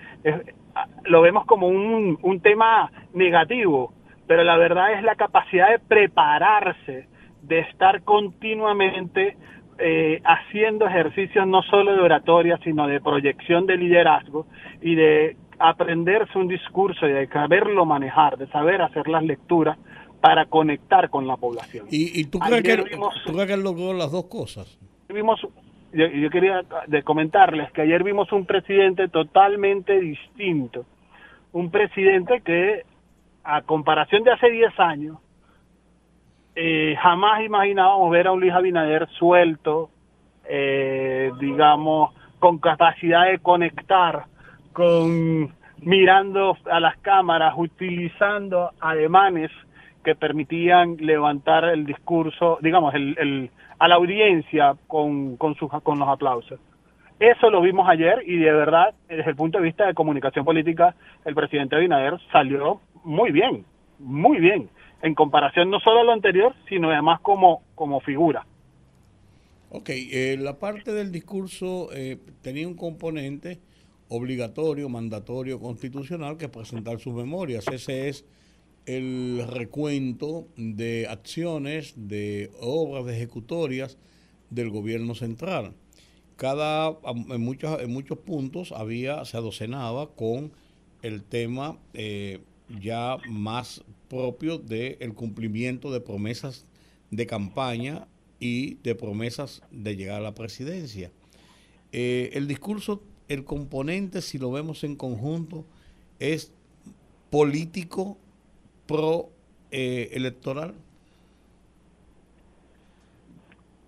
lo vemos como un, un tema negativo, pero la verdad es la capacidad de prepararse, de estar continuamente eh, haciendo ejercicios no solo de oratoria, sino de proyección de liderazgo y de aprenderse un discurso y de saberlo manejar, de saber hacer las lecturas para conectar con la población. ¿Y, tú, crees que, tú crees que él logró las dos cosas? Vimos, yo, yo quería de comentarles que ayer vimos un presidente totalmente distinto, un presidente que a comparación de hace 10 años, eh, jamás imaginábamos ver a un Luis Abinader suelto, eh, digamos, con capacidad de conectar con mirando a las cámaras, utilizando ademanes que permitían levantar el discurso, digamos, el, el- a la audiencia con, con, sus, con los aplausos. Eso lo vimos ayer y de verdad, desde el punto de vista de comunicación política, el presidente Abinader salió muy bien, muy bien, en comparación no solo a lo anterior, sino además como, como figura. Ok, eh, la parte del discurso eh, tenía un componente obligatorio, mandatorio, constitucional, que es presentar sus memorias. Ese es el recuento de acciones, de obras, de ejecutorias del gobierno central. Cada, en muchos, en muchos puntos había, se adocenaba con el tema eh, ya más propio del cumplimiento de promesas de campaña y de promesas de llegar a la presidencia. Eh, el discurso, el componente, si lo vemos en conjunto, es político pro eh, electoral.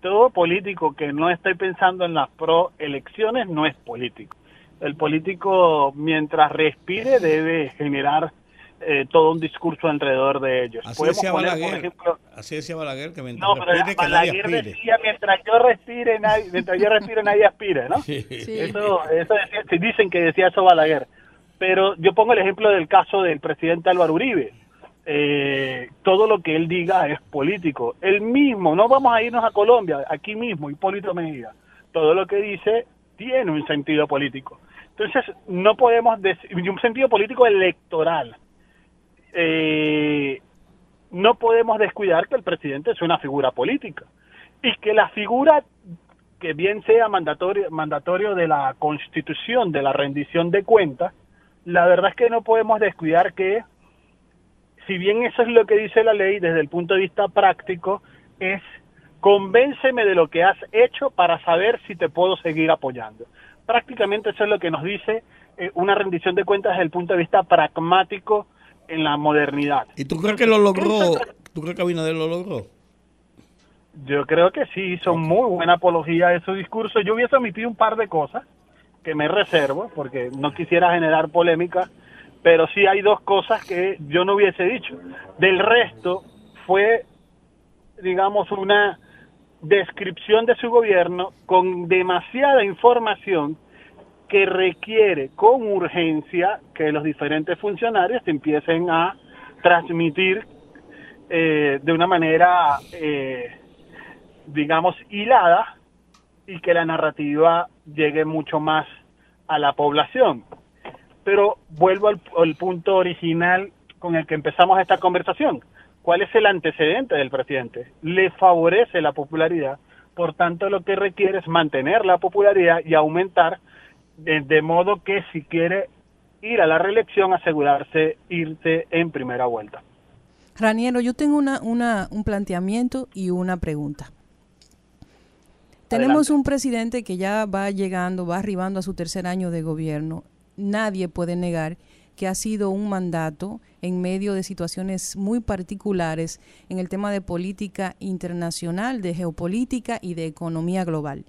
todo político que no esté pensando en las proelecciones no es político. El político, mientras respire, debe generar eh, todo un discurso alrededor de ellos. Así Podemos decía poner, por Balaguer. ejemplo, Así decía Balaguer que mientras no, pero respire, que nadie Balaguer aspire. decía, mientras yo respire, nadie, mientras yo respire, nadie aspire, ¿no? Sí. Eso, eso decía- dicen que decía eso Balaguer. Pero yo pongo el ejemplo del caso del presidente Álvaro Uribe. Eh, todo lo que él diga es político. Él mismo, no vamos a irnos a Colombia, aquí mismo, Hipólito Mejía. Todo lo que dice tiene un sentido político. Entonces, no podemos decir, un sentido político electoral. Eh, no podemos descuidar que el presidente es una figura política y que la figura que bien sea mandatorio, mandatorio de la constitución, de la rendición de cuentas, la verdad es que no podemos descuidar que, si bien eso es lo que dice la ley desde el punto de vista práctico, es convénceme de lo que has hecho para saber si te puedo seguir apoyando. Prácticamente eso es lo que nos dice eh, una rendición de cuentas desde el punto de vista pragmático en la modernidad. ¿Y tú crees que lo logró? ¿Tú crees que Abinader lo logró? Yo creo que sí, hizo muy buena apología de su discurso. Yo hubiese omitido un par de cosas que me reservo, porque no quisiera generar polémica, pero sí hay dos cosas que yo no hubiese dicho. Del resto, fue, digamos, una descripción de su gobierno con demasiada información que requiere con urgencia que los diferentes funcionarios empiecen a transmitir eh, de una manera, eh, digamos, hilada y que la narrativa llegue mucho más a la población. Pero vuelvo al, al punto original con el que empezamos esta conversación. ¿Cuál es el antecedente del presidente? Le favorece la popularidad, por tanto lo que requiere es mantener la popularidad y aumentar, de, de modo que si quiere ir a la reelección, asegurarse irse en primera vuelta. Raniero, yo tengo una, una, un planteamiento y una pregunta. Tenemos un presidente que ya va llegando, va arribando a su tercer año de gobierno. Nadie puede negar que ha sido un mandato en medio de situaciones muy particulares en el tema de política internacional, de geopolítica y de economía global.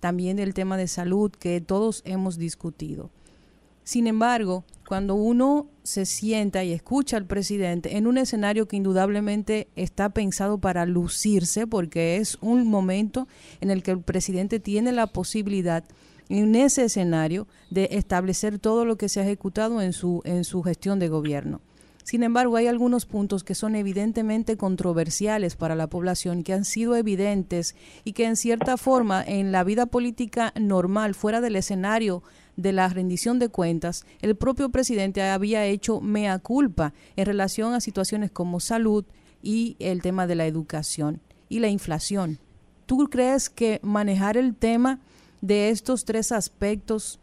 También del tema de salud que todos hemos discutido. Sin embargo, cuando uno se sienta y escucha al presidente en un escenario que indudablemente está pensado para lucirse, porque es un momento en el que el presidente tiene la posibilidad en ese escenario de establecer todo lo que se ha ejecutado en su, en su gestión de gobierno. Sin embargo, hay algunos puntos que son evidentemente controversiales para la población, que han sido evidentes y que en cierta forma en la vida política normal, fuera del escenario de la rendición de cuentas, el propio presidente había hecho mea culpa en relación a situaciones como salud y el tema de la educación y la inflación. ¿Tú crees que manejar el tema de estos tres aspectos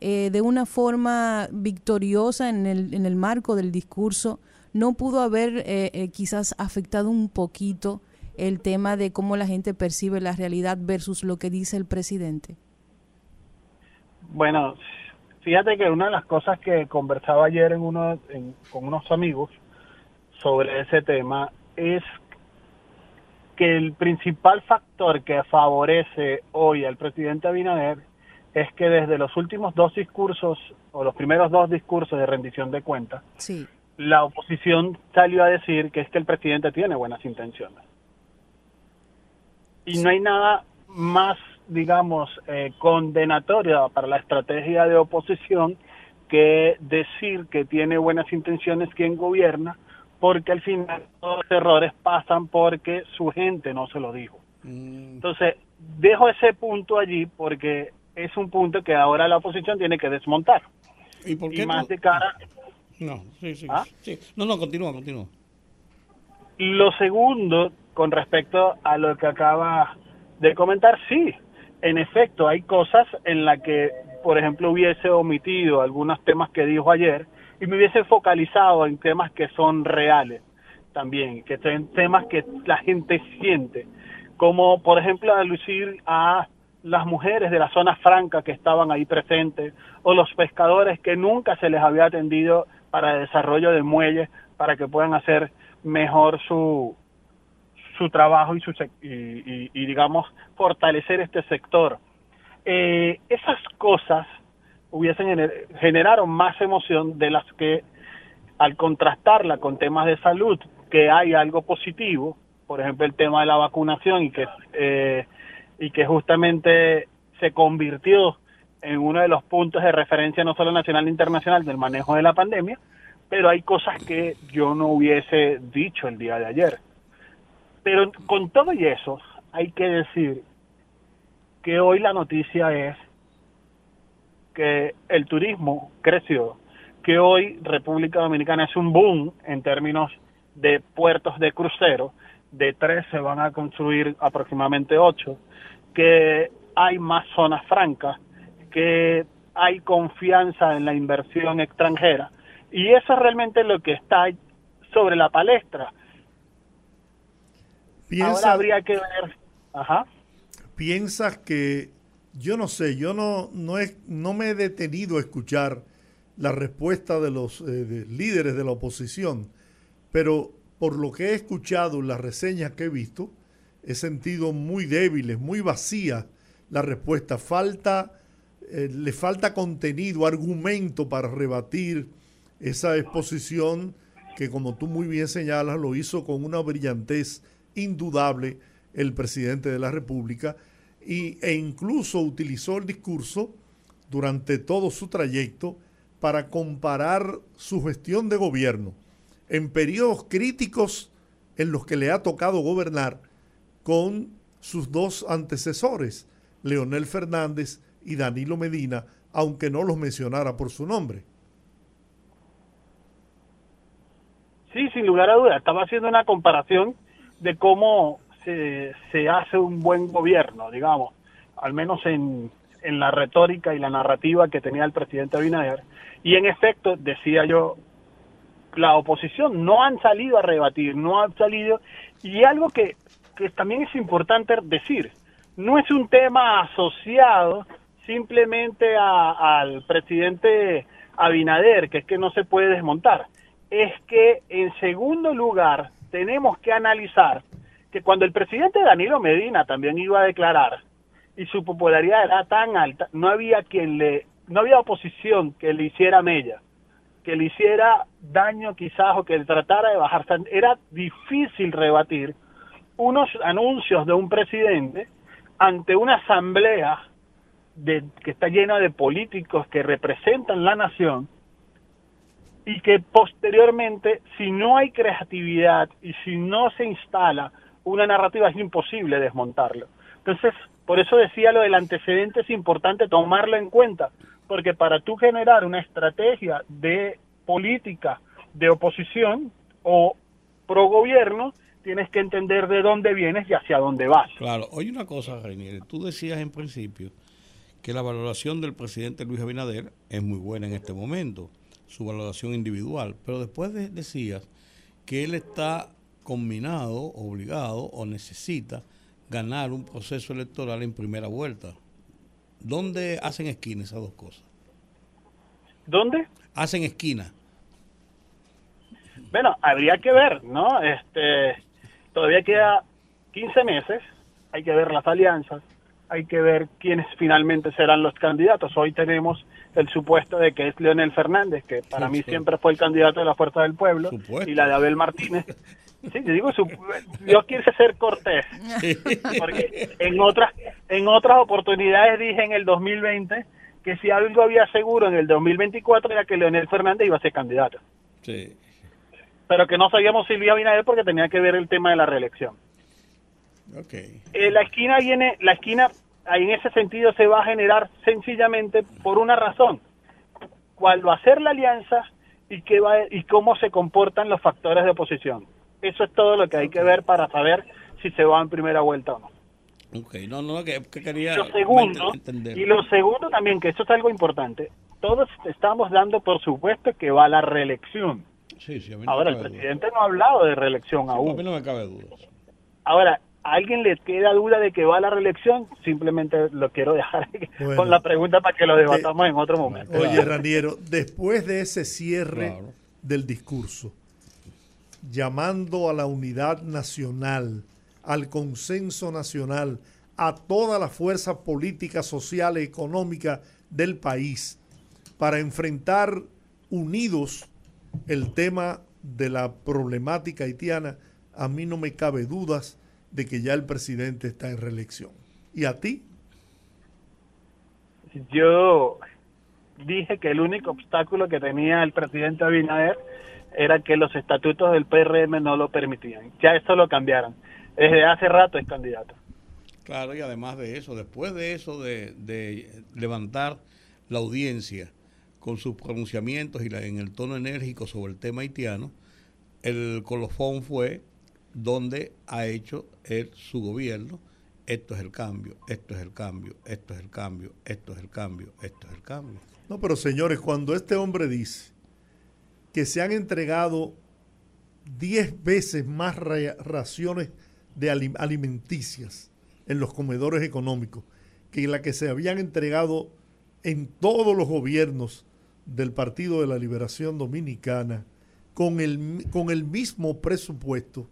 eh, de una forma victoriosa en el, en el marco del discurso no pudo haber eh, eh, quizás afectado un poquito el tema de cómo la gente percibe la realidad versus lo que dice el presidente? Bueno, fíjate que una de las cosas que conversaba ayer en uno, con unos amigos sobre ese tema es que el principal factor que favorece hoy al presidente Abinader es que desde los últimos dos discursos, o los primeros dos discursos de rendición de cuentas, Sí. la oposición salió a decir que es que el presidente tiene buenas intenciones. Y no hay nada más, digamos, eh, condenatorio para la estrategia de oposición que decir que tiene buenas intenciones quien gobierna, porque al final todos los errores pasan porque su gente no se lo dijo. Entonces, dejo ese punto allí porque es un punto que ahora la oposición tiene que desmontar. ¿Y por Y qué más de cara No, sí, sí, ¿Ah? sí. No, no, continúa, continúa. Lo segundo, con respecto a lo que acaba de comentar, sí, en efecto, hay cosas en las que, por ejemplo, hubiese omitido algunos temas que dijo ayer y me hubiese focalizado en temas que son reales también, que son temas que la gente siente, como por ejemplo alucir a las mujeres de la zona franca que estaban ahí presentes o los pescadores que nunca se les había atendido para el desarrollo de muelles para que puedan hacer mejor su su trabajo y su y, y- y, digamos fortalecer este sector. Eh, esas cosas hubiesen gener- generaron más emoción de las que al contrastarla con temas de salud que hay algo positivo por ejemplo el tema de la vacunación y que eh, y que justamente se convirtió en uno de los puntos de referencia no solo nacional e internacional del manejo de la pandemia, pero hay cosas que yo no hubiese dicho el día de ayer. Pero con todo y eso, hay que decir que hoy la noticia es que el turismo creció, que hoy República Dominicana es un boom en términos de puertos de crucero, de tres se van a construir aproximadamente ocho, que hay más zonas francas, que hay confianza en la inversión extranjera y eso es realmente lo que está sobre la palestra. Ahora Piensa, habría que ver, ajá, piensas que, yo no sé, yo no, no, no me he detenido a escuchar la respuesta de los eh, de líderes de la oposición, pero por lo que he escuchado las reseñas que he visto, he sentido muy débiles, muy vacía la respuesta. Falta, eh, le falta contenido, argumento para rebatir esa exposición que, como tú muy bien señalas, lo hizo con una brillantez indudable el presidente de la República y, e incluso utilizó el discurso durante todo su trayecto para comparar su gestión de gobierno en periodos críticos en los que le ha tocado gobernar con sus dos antecesores, Leonel Fernández y Danilo Medina, aunque no los mencionara por su nombre. Sí, sin lugar a dudas. Estaba haciendo una comparación de cómo se, hace un buen gobierno, digamos, al menos en, en la retórica y la narrativa que tenía el presidente Abinader. Y en efecto, decía yo, la oposición no han salido a rebatir, no han salido. Y algo que, que también es importante decir, no es un tema asociado simplemente a- al presidente Abinader, que es que no se puede desmontar. Es que, en segundo lugar, tenemos que analizar que cuando el presidente Danilo Medina también iba a declarar y su popularidad era tan alta, no había quien le, no había oposición que le hiciera mella que le hiciera daño quizás o que tratara de bajar. Era difícil rebatir unos anuncios de un presidente ante una asamblea de, que está llena de políticos que representan la nación y que posteriormente, si no hay creatividad y si no se instala una narrativa, es imposible desmontarlo. Entonces, por eso decía lo del antecedente, es importante tomarlo en cuenta, porque para tú generar una estrategia de política de oposición o pro gobierno, tienes que entender de dónde vienes y hacia dónde vas. Claro, oye una cosa, Reinier, tú decías en principio que la valoración del presidente Luis Abinader es muy buena en este momento, su valoración individual, pero después de- decías que él está combinado, obligado o necesita ganar un proceso electoral en primera vuelta. ¿Dónde hacen esquina esas dos cosas? ¿Dónde? Hacen esquina. Bueno, habría que ver, ¿no? Este, todavía queda 15 meses, hay que ver las alianzas, hay que ver quiénes finalmente serán los candidatos. Hoy tenemos el supuesto de que es Leonel Fernández, que para Sí, mí sí. siempre fue el candidato de la Fuerza del Pueblo, Supuesto. y la de Abel Martínez. [laughs] Sí, yo digo, su- yo quise ser cortés, porque en otras, en otras oportunidades dije en el 2020 que si algo había seguro en el 2024 era que Leonel Fernández iba a ser candidato, Sí. pero que no sabíamos si iba a Abinader porque tenía que ver el tema de la reelección. Ok. Eh, la esquina viene, la esquina ahí en ese sentido se va a generar sencillamente por una razón. ¿Cuál va a ser la alianza y qué va y cómo se comportan los factores de oposición? Eso es todo lo que hay que ver para saber si se va en primera vuelta o no. Ok, no, no, que, que quería Lo segundo, entender. y lo segundo también, que eso es algo importante, todos estamos dando por supuesto que va a la reelección. Sí, sí, a mí no Ahora, me el cabe duda. presidente no ha hablado de reelección Sí, a aún. mí no me cabe duda. Ahora, ¿a alguien le queda duda de que va a la reelección? Simplemente lo quiero dejar [laughs] Bueno. con la pregunta para que lo debatamos en otro momento. Oye. Raniero, después de ese cierre Claro. del discurso, llamando a la unidad nacional, al consenso nacional, a toda la fuerza política, social y económica del país, para enfrentar unidos el tema de la problemática haitiana, a mí no me cabe dudas de que ya el presidente está en reelección. ¿Y a ti? Yo dije que el único obstáculo que tenía el presidente Abinader era que los estatutos del PRM no lo permitían. Ya eso lo cambiaron. Desde hace rato es candidato. Claro, y además de eso, después de eso, de, de levantar la audiencia con sus pronunciamientos y la- en el tono enérgico sobre el tema haitiano, el colofón fue donde ha hecho él, su gobierno, esto es el cambio, esto es el cambio, esto es el cambio, esto es el cambio, esto es el cambio. No, pero señores, cuando este hombre dice que se han entregado 10 veces más ra- raciones de alim- alimenticias en los comedores económicos que la que se habían entregado en todos los gobiernos del Partido de la Liberación Dominicana con el, con el mismo presupuesto,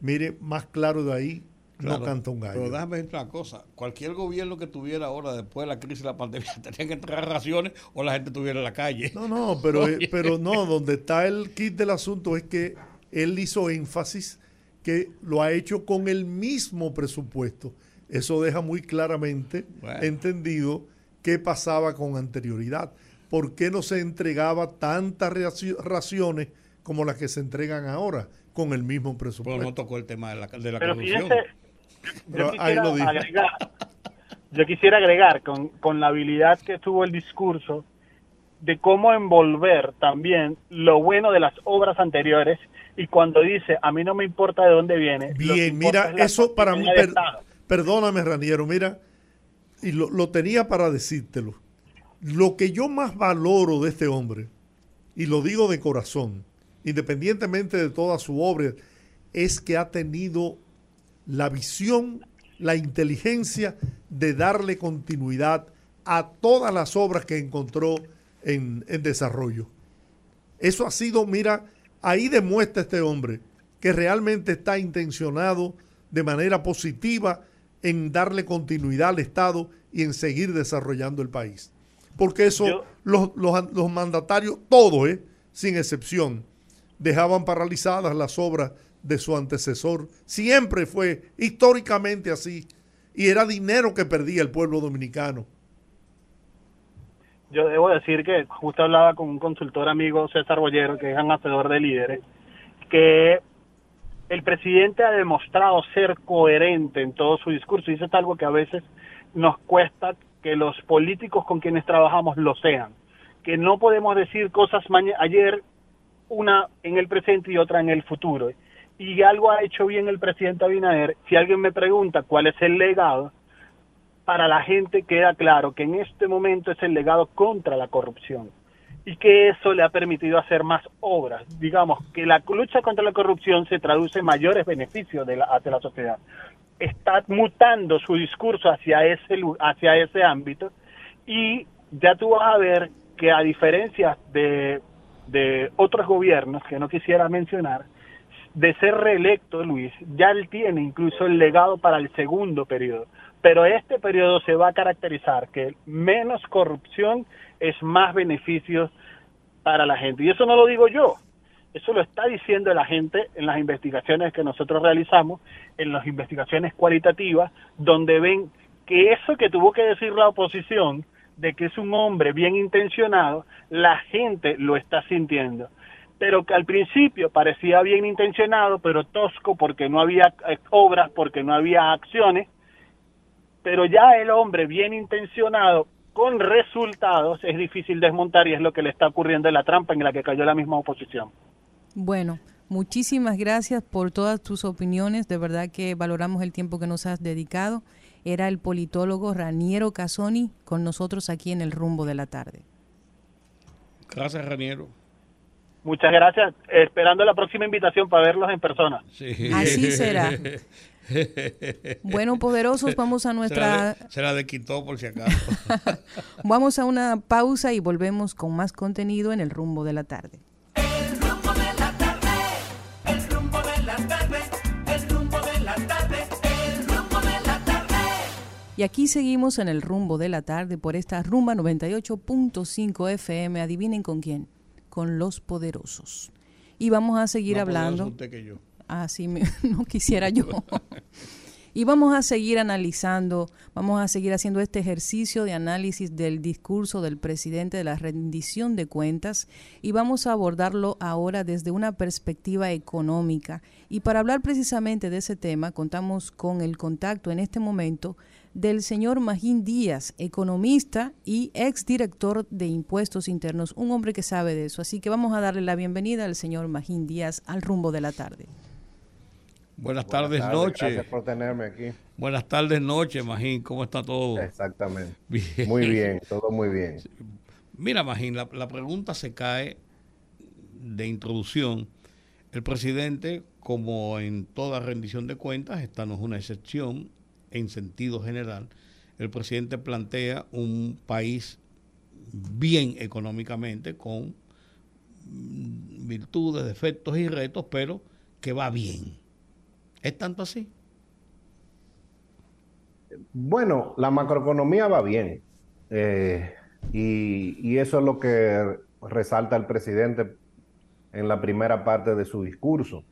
mire, más claro de ahí no canta un gallo. Pero déjame decirte una cosa, cualquier gobierno que tuviera ahora después de la crisis de la pandemia [laughs] tenía que entregar raciones o la gente estuviera en la calle. No, no, pero, eh, Oye. pero no, [laughs] donde está el kit del asunto es que él hizo énfasis que lo ha hecho con el mismo presupuesto. Eso deja muy claramente Bueno. entendido qué pasaba con anterioridad. ¿Por qué no se entregaba tantas raci- raciones como las que se entregan ahora con el mismo Pero presupuesto? no tocó el tema de la, de la Pero corrupción. Pero yo quisiera agregar, yo quisiera agregar con, con la habilidad que tuvo el discurso de cómo envolver también lo bueno de las obras anteriores y cuando dice a mí no me importa de dónde viene. Bien, mira, es eso para mí, per- perdóname Raniero, mira, y lo, lo tenía para decírtelo. Lo que yo más valoro de este hombre, y lo digo de corazón, independientemente de toda su obra, es que ha tenido la visión, la inteligencia de darle continuidad a todas las obras que encontró en, en desarrollo. Eso ha sido, mira, ahí demuestra este hombre que realmente está intencionado de manera positiva en darle continuidad al Estado y en seguir desarrollando el país. Porque eso, Yo- los, los- los mandatarios, todos, ¿eh? sin excepción, dejaban paralizadas las obras de su antecesor. Siempre fue históricamente así. Y era dinero que perdía el pueblo dominicano. Yo debo decir que justo hablaba con un consultor amigo, César Bollero, que es un de líderes, que el presidente ha demostrado ser coherente en todo su discurso y eso es algo que a veces nos cuesta que los políticos con quienes trabajamos lo sean. Que no podemos decir cosas ayer, una en el presente y otra en el futuro. Y algo ha hecho bien el presidente Abinader. Si alguien me pregunta cuál es el legado, para la gente queda claro que en este momento es el legado contra la corrupción y que eso le ha permitido hacer más obras. Digamos que la lucha contra la corrupción se traduce en mayores beneficios de la, la sociedad. Está mutando su discurso hacia ese, hacia ese ámbito y ya tú vas a ver que a diferencia de, de otros gobiernos que no quisiera mencionar, de ser reelecto Luis, ya él tiene incluso el legado para el segundo periodo, Pero este periodo se va a caracterizar que menos corrupción es más beneficios para la gente. Y eso no lo digo yo, eso lo está diciendo la gente en las investigaciones que nosotros realizamos, en las investigaciones cualitativas, donde ven que eso que tuvo que decir la oposición, de que es un hombre bien intencionado, la gente lo está sintiendo. Pero que al principio parecía bien intencionado, pero tosco porque no había eh, obras, porque no había acciones, pero ya el hombre bien intencionado con resultados es difícil desmontar y es lo que le está ocurriendo en la trampa en la que cayó la misma oposición. Bueno, muchísimas gracias por todas tus opiniones. De verdad que valoramos el tiempo que nos has dedicado. Era el politólogo Raniero Casoni con nosotros aquí en el rumbo de la tarde. Gracias, Raniero. Muchas gracias. Esperando la próxima invitación para verlos en persona. Sí. Así será. [laughs] Bueno, poderosos, vamos a Se la, nuestra... de- se la desquitó por si acaso. [laughs] Vamos a una pausa y volvemos con más contenido en el rumbo de la tarde. El rumbo de la tarde, el rumbo de la tarde, el rumbo de la tarde, el rumbo de la tarde. Y aquí seguimos en el rumbo de la tarde por esta rumba 98.5 FM. Adivinen con quién. Con los poderosos. Y vamos a seguir Más hablando. usted que yo. Así me- [laughs] no quisiera yo. [laughs] Y vamos a seguir analizando, vamos a seguir haciendo este ejercicio de análisis del discurso del presidente de la rendición de cuentas y vamos a abordarlo ahora desde una perspectiva económica. Y para hablar precisamente de ese tema, contamos con el contacto en este momento del señor Magín Díaz, economista y exdirector de impuestos internos, un hombre que sabe de eso. Así que vamos a darle la bienvenida al señor Magín Díaz al rumbo de la tarde. Buenas Buenas tardes, tardes, noche. Gracias por tenerme aquí. Buenas tardes, noche, Magín. ¿Cómo está todo? Exactamente. [laughs] Bien. Muy bien, todo muy bien. Mira, Magín, la, la pregunta se cae de introducción. El presidente, como en toda rendición de cuentas, esta no es una excepción en sentido general, el presidente plantea un país bien económicamente, con virtudes, defectos y retos, pero que va bien. ¿Es tanto así? Bueno, la macroeconomía va bien. eh, y, y eso es lo que resalta el presidente en la primera parte de su discurso.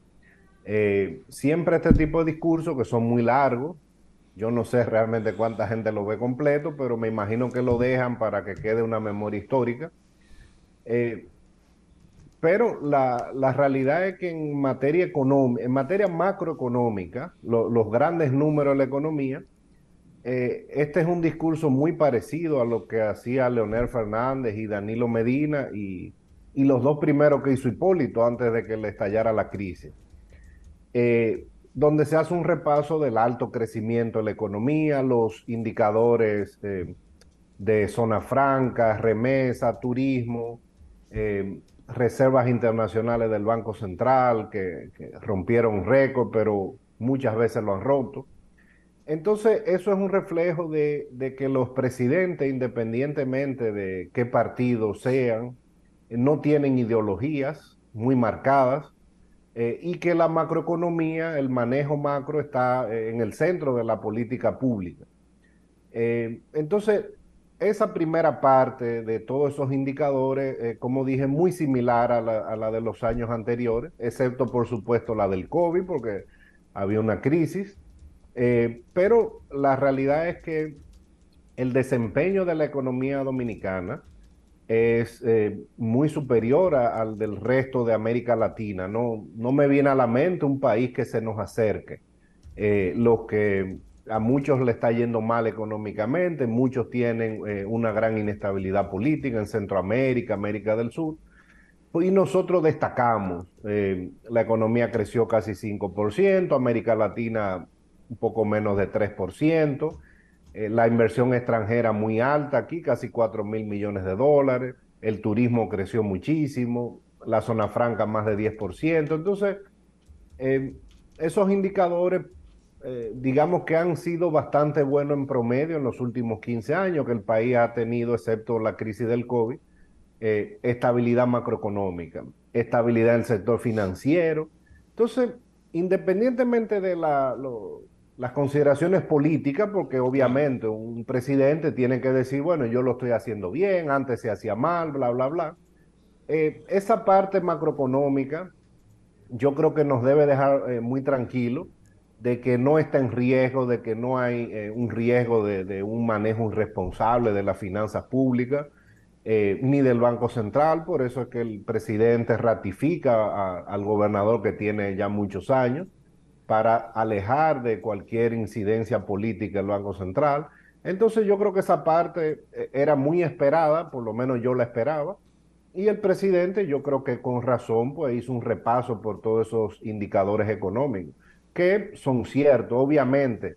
Eh, siempre este tipo de discursos que son muy largos, yo no sé realmente cuánta gente lo ve completo, pero me imagino que lo dejan para que quede una memoria histórica. Eh, pero la, la realidad es que en materia económica, en materia macroeconómica, lo- los grandes números de la economía, eh, este es un discurso muy parecido a lo que hacía Leonel Fernández y Danilo Medina y, y los dos primeros que hizo Hipólito antes de que le estallara la crisis, eh, donde se hace un repaso del alto crecimiento de la economía, los indicadores eh, de zona franca, remesa, turismo, eh, reservas internacionales del Banco Central que, que rompieron récord, pero muchas veces lo han roto. Entonces, eso es un reflejo de, de que los presidentes, independientemente de qué partido sean, no tienen ideologías muy marcadas eh, y que la macroeconomía, el manejo macro está eh, en el centro de la política pública. Eh, entonces, esa primera parte de todos esos indicadores, como dije, muy similar a la, a la de los años anteriores, excepto por supuesto la del COVID, porque había una crisis. Pero la realidad es que el desempeño de la economía dominicana es eh, muy superior al del resto de América Latina. No, no me viene a la mente un país que se nos acerque. Eh, lo que a muchos le está yendo mal económicamente, muchos tienen eh, una gran inestabilidad política en Centroamérica, América del Sur. Y nosotros destacamos, eh, la economía creció casi 5%, América Latina un poco menos de 3%, eh, la inversión extranjera muy alta aquí, casi 4 mil millones de dólares, el turismo creció muchísimo, la zona franca más de 10%, entonces eh, esos indicadores eh, digamos que han sido bastante buenos en promedio en los últimos 15 años que el país ha tenido, excepto la crisis del COVID, estabilidad macroeconómica, estabilidad en el sector financiero. Entonces, independientemente de la, las consideraciones políticas, porque obviamente un presidente tiene que decir, bueno, yo lo estoy haciendo bien, antes se hacía mal, bla, bla, bla. Eh, esa parte macroeconómica yo creo que nos debe dejar eh, muy tranquilos de que no está en riesgo, de que no hay eh, un riesgo de, de, un manejo irresponsable de las finanzas públicas, ni del Banco Central, por eso es que el presidente ratifica a, al gobernador que tiene ya muchos años para alejar de cualquier incidencia política el Banco Central. Entonces yo creo que esa parte eh, era muy esperada, por lo menos yo la esperaba, y el presidente yo creo que con razón pues hizo un repaso por todos esos indicadores económicos que son ciertos. Obviamente,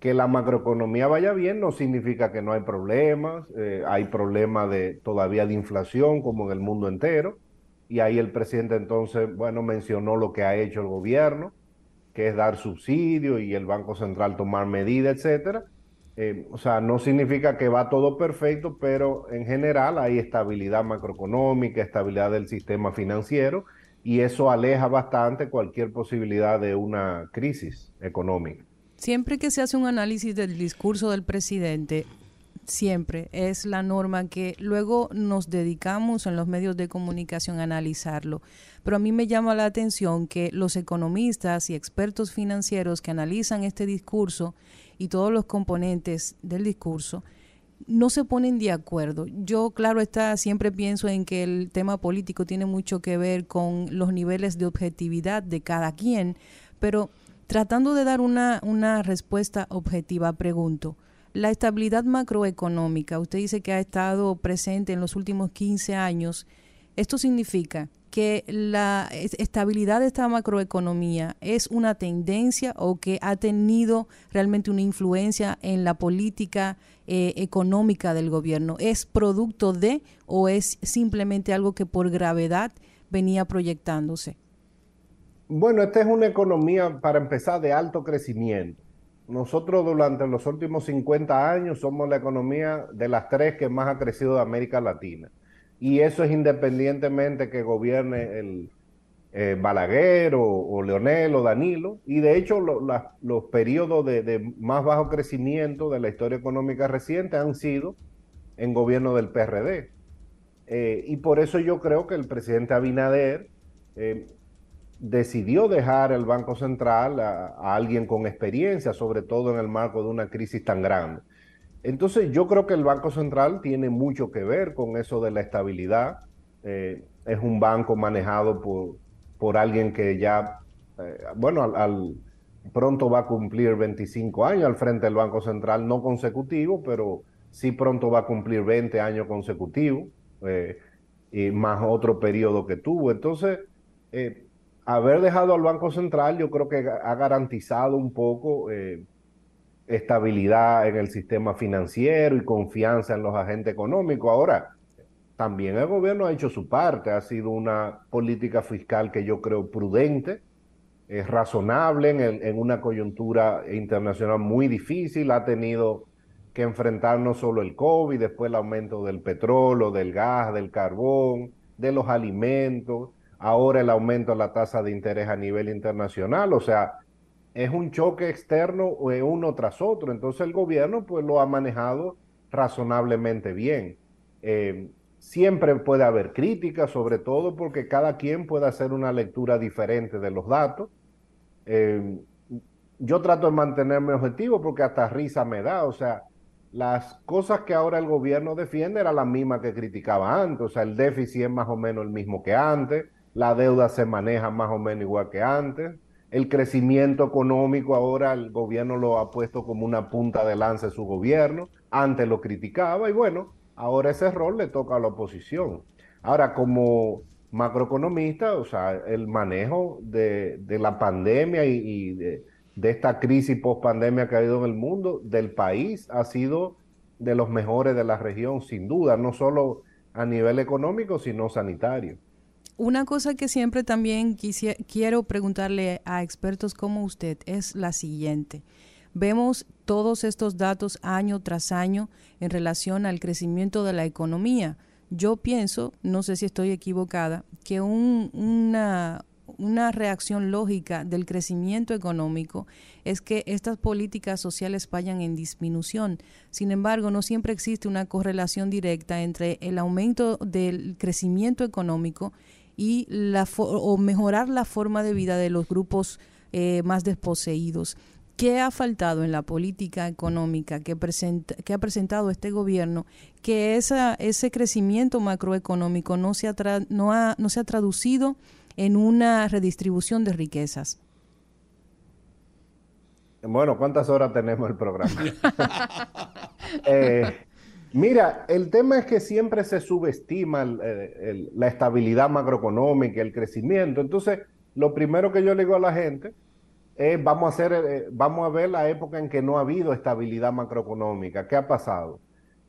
que la macroeconomía vaya bien no significa que no hay problemas, eh, hay problemas de, todavía de inflación como en el mundo entero, y ahí el presidente entonces, bueno, mencionó lo que ha hecho el gobierno, que es dar subsidio y el Banco Central tomar medidas, etcétera. Eh, o sea, no significa que va todo perfecto, pero en general hay estabilidad macroeconómica, estabilidad del sistema financiero, y eso aleja bastante cualquier posibilidad de una crisis económica. Siempre que se hace un análisis del discurso del presidente, siempre es la norma que luego nos dedicamos en los medios de comunicación a analizarlo. Pero a mí me llama la atención que los economistas y expertos financieros que analizan este discurso y todos los componentes del discurso, no se ponen de acuerdo. Yo, claro está, siempre pienso en que el tema político tiene mucho que ver con los niveles de objetividad de cada quien, pero tratando de dar una, una respuesta objetiva, pregunto, la estabilidad macroeconómica, usted dice que ha estado presente en los últimos 15 años, ¿esto significa que la estabilidad de esta macroeconomía es una tendencia o que ha tenido realmente una influencia en la política eh, económica del gobierno? ¿Es producto de o es simplemente algo que por gravedad venía proyectándose? Bueno, esta es una economía, para empezar, de alto crecimiento. Nosotros durante los últimos 50 años somos la economía de las tres que más ha crecido de América Latina y eso es independientemente que gobierne el eh, Balaguer o, o, Leonel o Danilo, y de hecho los periodos de, de, más bajo crecimiento de la historia económica reciente han sido en gobierno del PRD. Eh, y por eso yo creo que el presidente Abinader eh, decidió dejar el Banco Central a, alguien con experiencia, sobre todo en el marco de una crisis tan grande. Entonces yo creo que el Banco Central tiene mucho que ver con eso de la estabilidad. Eh, es un banco manejado por, por alguien que ya, eh, bueno, al, pronto va a cumplir 25 años al frente del Banco Central, no consecutivo, pero sí pronto va a cumplir 20 años consecutivos, eh, y más otro periodo que tuvo. Entonces, haber dejado al Banco Central yo creo que ha garantizado un poco estabilidad en el sistema financiero y confianza en los agentes económicos. Ahora, también el gobierno ha hecho su parte, ha sido una política fiscal que yo creo prudente, es razonable en, en una coyuntura internacional muy difícil, ha tenido que enfrentar no solo el COVID, después el aumento del petróleo, del gas, del carbón, de los alimentos, ahora el aumento de la tasa de interés a nivel internacional, o sea, es un choque externo uno tras otro. Entonces el gobierno pues lo ha manejado razonablemente bien. Eh, siempre puede haber críticas, sobre todo porque cada quien puede hacer una lectura diferente de los datos. Eh, yo trato de mantenerme objetivo porque hasta risa me da, o sea, las cosas que ahora el gobierno defiende eran las mismas que criticaba antes, o sea, el déficit es más o menos el mismo que antes, la deuda se maneja más o menos igual que antes, el crecimiento económico ahora el gobierno lo ha puesto como una punta de lanza de su gobierno, antes lo criticaba y bueno, ahora ese rol le toca a la oposición. Ahora, como macroeconomista, o sea, el manejo de, de la pandemia y, de, de, esta crisis post-pandemia que ha habido en el mundo, del país, ha sido de los mejores de la región, sin duda, no solo a nivel económico, sino sanitario. Una cosa que siempre también quiero preguntarle a expertos como usted es la siguiente. Vemos todos estos datos año tras año en relación al crecimiento de la economía. Yo pienso, no sé si estoy equivocada, que un, una, una reacción lógica del crecimiento económico es que estas políticas sociales vayan en disminución. Sin embargo, no siempre existe una correlación directa entre el aumento del crecimiento económico y la o mejorar la forma de vida de los grupos eh, más desposeídos. ¿Qué ha faltado en la política económica que, presenta- que ha presentado este gobierno? Que ese crecimiento macroeconómico no se, ha no, ha, no se ha traducido en una redistribución de riquezas. Bueno, ¿cuántas horas tenemos el programa? [laughs] [laughs] Eh, mira, el tema es que siempre se subestima el- el- la estabilidad macroeconómica, el crecimiento. Entonces, lo primero que yo le digo a la gente es, vamos a hacer, eh, vamos a ver la época en que no ha habido estabilidad macroeconómica. ¿Qué ha pasado?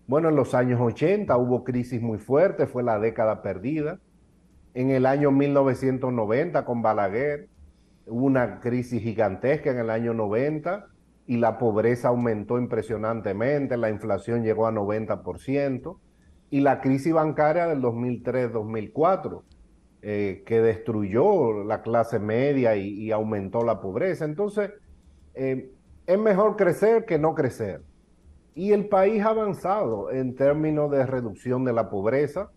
Bueno, en los años 80 hubo crisis muy fuerte, fue la década perdida. En el año 1990 con Balaguer una crisis gigantesca en el año 90 y la pobreza aumentó impresionantemente, la inflación llegó a 90% y la crisis bancaria del 2003-2004 eh, que destruyó la clase media y, y aumentó la pobreza. Entonces, eh, es mejor crecer que no crecer. Y el país ha avanzado en términos de reducción de la pobreza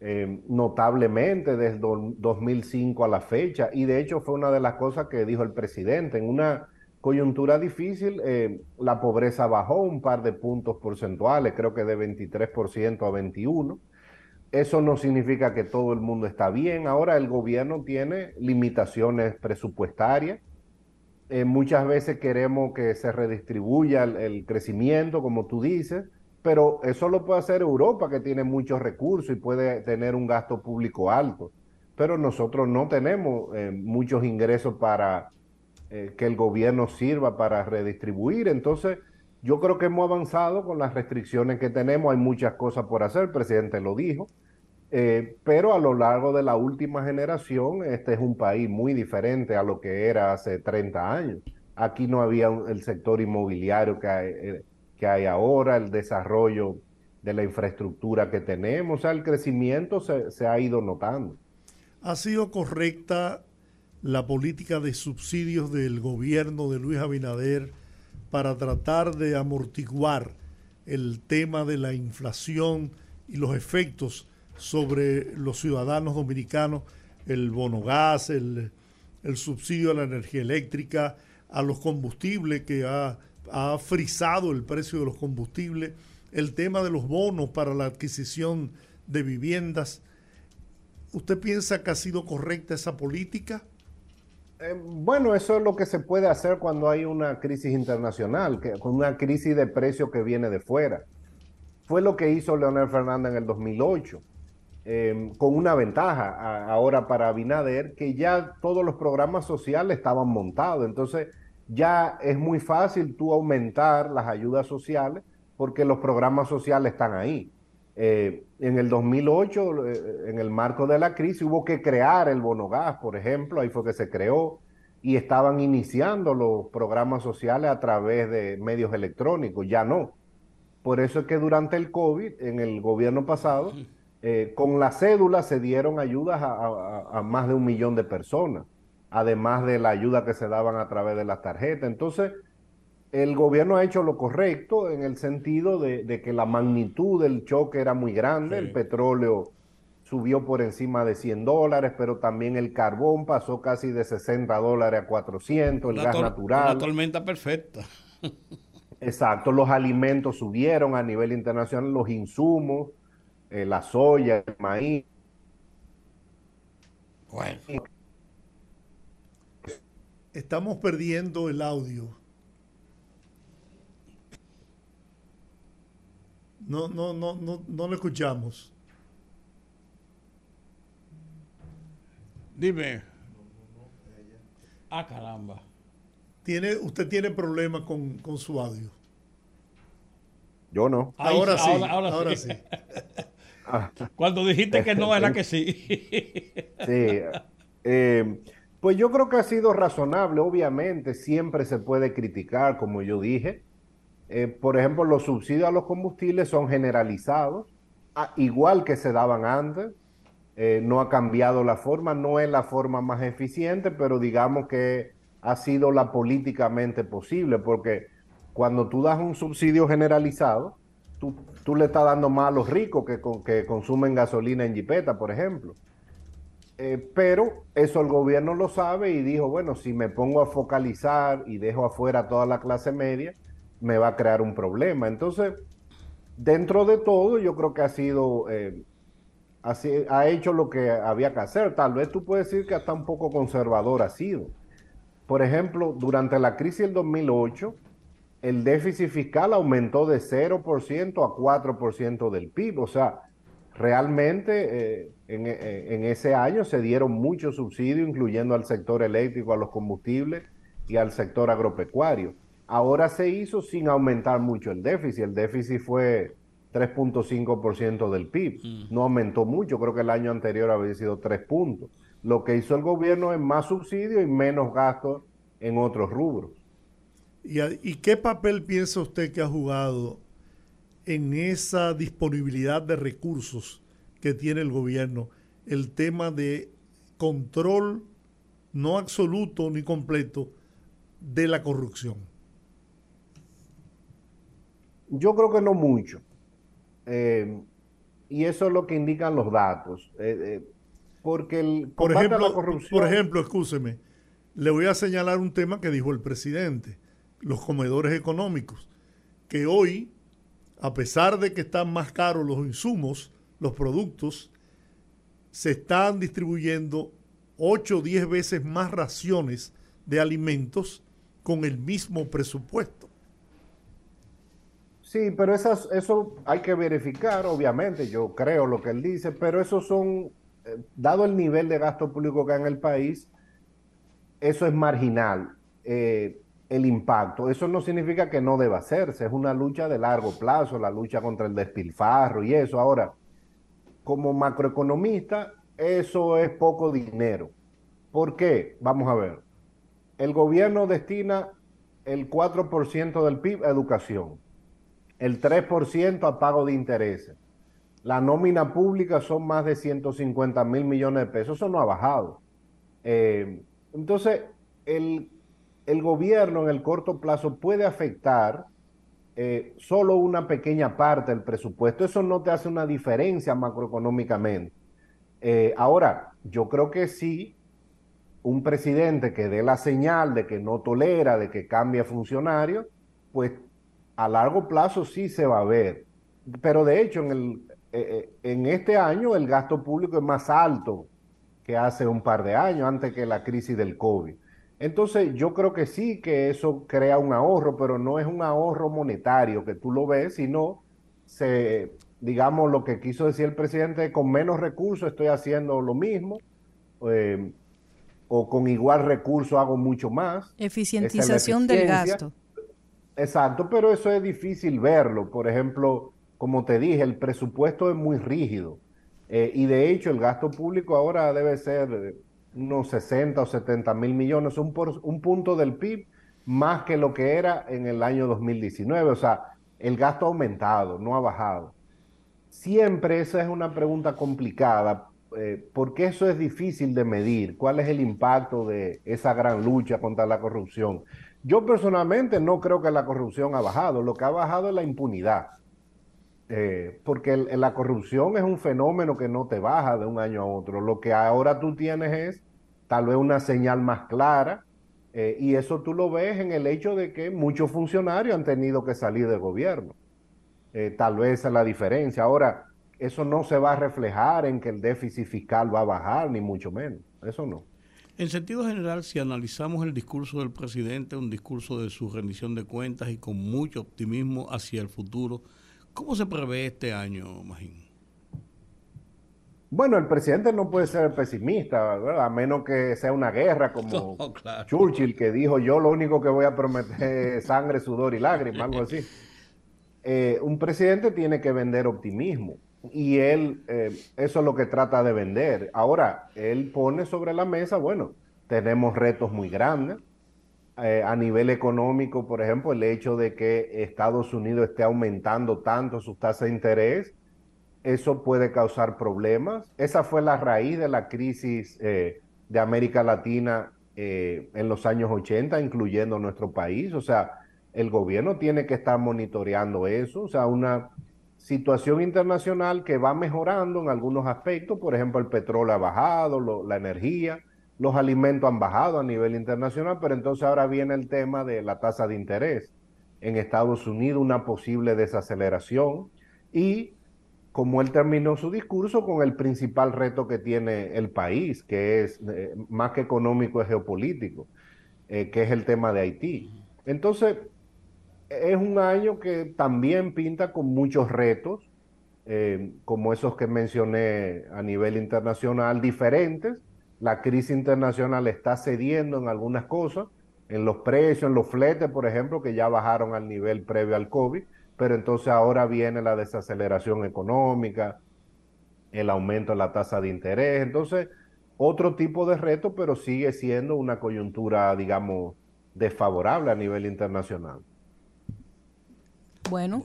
eh, notablemente desde do- 2005 a la fecha. Y de hecho fue una de las cosas que dijo el presidente. En una coyuntura difícil, eh, la pobreza bajó un par de puntos porcentuales, creo que de 23% a 21%. Eso no significa que todo el mundo está bien. Ahora el gobierno tiene limitaciones presupuestarias. Eh, muchas veces queremos que se redistribuya el crecimiento, como tú dices, pero eso lo puede hacer Europa, que tiene muchos recursos y puede tener un gasto público alto. Pero nosotros no tenemos eh, muchos ingresos para eh, que el gobierno sirva para redistribuir. Entonces, yo creo que hemos avanzado con las restricciones que tenemos. Hay muchas cosas por hacer, el presidente lo dijo. Eh, pero a lo largo de la última generación, este es un país muy diferente a lo que era hace 30 años. Aquí no había un- el sector inmobiliario que que hay ahora, el desarrollo de la infraestructura que tenemos, o sea, el crecimiento se, ha ido notando. ¿Ha sido correcta la política de subsidios del gobierno de Luis Abinader para tratar de amortiguar el tema de la inflación y los efectos sobre los ciudadanos dominicanos, el bono gas, el, el subsidio a la energía eléctrica, a los combustibles que ha, ha frisado el precio de los combustibles, el tema de los bonos para la adquisición de viviendas. ¿Usted piensa que ha sido correcta esa política? Eh, bueno, eso es lo que se puede hacer cuando hay una crisis internacional, con una crisis de precio que viene de fuera. Fue lo que hizo Leonel Fernández en el 2008, eh, con una ventaja ahora para Abinader, que ya todos los programas sociales estaban montados. Entonces, ya es muy fácil tú aumentar las ayudas sociales porque los programas sociales están ahí. Eh, en el 2008, eh, en el marco de la crisis, hubo que crear el bono gas, por ejemplo, ahí fue que se creó y estaban iniciando los programas sociales a través de medios electrónicos, ya no. Por eso es que durante el COVID, en el gobierno pasado, eh, con la cédula se dieron ayudas a, a- a más de un millón de personas, además de la ayuda que se daban a través de las tarjetas. Entonces, el gobierno ha hecho lo correcto en el sentido de, de que la magnitud del choque era muy grande, el petróleo subió por encima de 100 dólares, pero también el carbón pasó casi de 60 dólares a 400, el Una gas natural. Una tormenta perfecta. [laughs] Exacto, los alimentos subieron a nivel internacional, los insumos, eh, la soya, el maíz. Bueno. Estamos perdiendo el audio. No, no, no, no, no lo escuchamos. Dime. Ah, caramba. Tiene, usted tiene problemas con, con su audio. Yo no. Ahora, sí, sí, ahora- ahora, ahora sí. sí. [laughs] Cuando dijiste que no, era que sí. Sí. eh, pues yo creo que ha sido razonable. Obviamente, siempre se puede criticar, como yo dije. Eh, por ejemplo, los subsidios a los combustibles son generalizados, igual que se daban antes. Eh, no ha cambiado la forma, no es la forma más eficiente, pero digamos que ha sido la políticamente posible, porque cuando tú das un subsidio generalizado, tú, tú le estás dando más a los ricos que, que consumen gasolina en jipeta, por ejemplo. Eh, pero eso el gobierno lo sabe y dijo, bueno, si me pongo a focalizar y dejo afuera toda la clase media, me va a crear un problema. Entonces, dentro de todo, yo creo que ha sido, eh, así, ha hecho lo que había que hacer. Tal vez tú puedes decir que hasta un poco conservador ha sido. Por ejemplo, durante la crisis del 2008, el déficit fiscal aumentó de 0% a 4% del PIB. O sea, realmente eh, en, eh, en ese año se dieron muchos subsidios, incluyendo al sector eléctrico, a los combustibles y al sector agropecuario. Ahora se hizo sin aumentar mucho el déficit. El déficit fue 3.5% del PIB. No aumentó mucho, creo que el año anterior había sido 3 puntos. Lo que hizo el gobierno es más subsidio y menos gastos en otros rubros. ¿Y, a- y qué papel piensa usted que ha jugado en esa disponibilidad de recursos que tiene el gobierno el tema de control no absoluto ni completo de la corrupción? Yo creo que no mucho. Eh, y eso es lo que indican los datos. Eh, eh, porque el Por a la ejemplo, corrupción. por ejemplo, escúcheme, le voy a señalar un tema que dijo el presidente, los comedores económicos, que hoy, a pesar de que están más caros los insumos, los productos, se están distribuyendo 8 o 10 veces más raciones de alimentos con el mismo presupuesto. Sí, pero esas, eso hay que verificar, obviamente, yo creo lo que él dice, pero esos son, eh, dado el nivel de gasto público que hay en el país, eso es marginal, eh, el impacto. Eso no significa que no deba hacerse, es una lucha de largo plazo, la lucha contra el despilfarro y eso. Ahora, como macroeconomista, eso es poco dinero. ¿Por qué? Vamos a ver. El gobierno destina el 4% del PIB a educación el 3% a pago de intereses. La nómina pública son más de 150 mil millones de pesos. Eso no ha bajado. Eh, entonces, el, el gobierno en el corto plazo puede afectar eh, solo una pequeña parte del presupuesto. Eso no te hace una diferencia macroeconómicamente. Eh, ahora, yo creo que sí, un presidente que dé la señal de que no tolera, de que cambia funcionario, pues a largo plazo sí se va a ver. Pero de hecho, en, el, eh, eh, en este año el gasto público es más alto que hace un par de años, antes que la crisis del COVID. Entonces, yo creo que sí que eso crea un ahorro, pero no es un ahorro monetario que tú lo ves, sino se, digamos, lo que quiso decir el presidente, con menos recursos estoy haciendo lo mismo, eh, o con igual recurso hago mucho más. Es Eficientización del gasto. Exacto, pero eso es difícil verlo. Por ejemplo, como te dije, el presupuesto es muy rígido. Eh, y de hecho, el gasto público ahora debe ser unos 60 o 70 mil millones, un, por- un punto del PIB más que lo que era en el año 2019. O sea, el gasto ha aumentado, no ha bajado. Siempre esa es una pregunta complicada, eh, porque eso es difícil de medir. ¿Cuál es el impacto de esa gran lucha contra la corrupción? Yo personalmente no creo que la corrupción ha bajado, lo que ha bajado es la impunidad. Eh, porque el- la corrupción es un fenómeno que no te baja de un año a otro. Lo que ahora tú tienes es tal vez una señal más clara, eh, y eso tú lo ves en el hecho de que muchos funcionarios han tenido que salir del gobierno. Eh, tal vez esa es la diferencia. Ahora, eso no se va a reflejar en que el déficit fiscal va a bajar, ni mucho menos. Eso no. En sentido general, si analizamos el discurso del presidente, un discurso de su rendición de cuentas y con mucho optimismo hacia el futuro, ¿cómo se prevé este año, Magín? Bueno, el presidente no puede ser pesimista, ¿verdad? A menos que sea una guerra [laughs] como No, claro. Churchill, que dijo yo lo único que voy a prometer es sangre, sudor y lágrimas, algo así. Eh, un presidente tiene que vender optimismo y él eh, eso es lo que trata de vender. Ahora, él pone sobre la mesa, bueno, tenemos retos muy grandes. Eh, a nivel económico, por ejemplo, el hecho de que Estados Unidos esté aumentando tanto sus tasas de interés eso puede causar problemas. Esa fue la raíz de la crisis eh, de América Latina eh, en los años 80, incluyendo nuestro país. O sea, el gobierno tiene que estar monitoreando eso. O sea, una situación internacional que va mejorando en algunos aspectos. Por ejemplo, el petróleo ha bajado, la energía, los alimentos han bajado a nivel internacional, pero entonces ahora viene el tema de la tasa de interés. En Estados Unidos, una posible desaceleración y como él terminó su discurso con el principal reto que tiene el país, que es eh, más que económico, es geopolítico, eh, que es el tema de Haití. Entonces, es un año que también pinta con muchos retos, eh, como esos que mencioné a nivel internacional, diferentes. La crisis internacional está cediendo en algunas cosas, en los precios, en los fletes, por ejemplo, que ya bajaron al nivel previo al COVID, pero entonces ahora viene la desaceleración económica, el aumento de la tasa de interés. Entonces, otro tipo de reto, pero sigue siendo una coyuntura, digamos, desfavorable a nivel internacional. Bueno,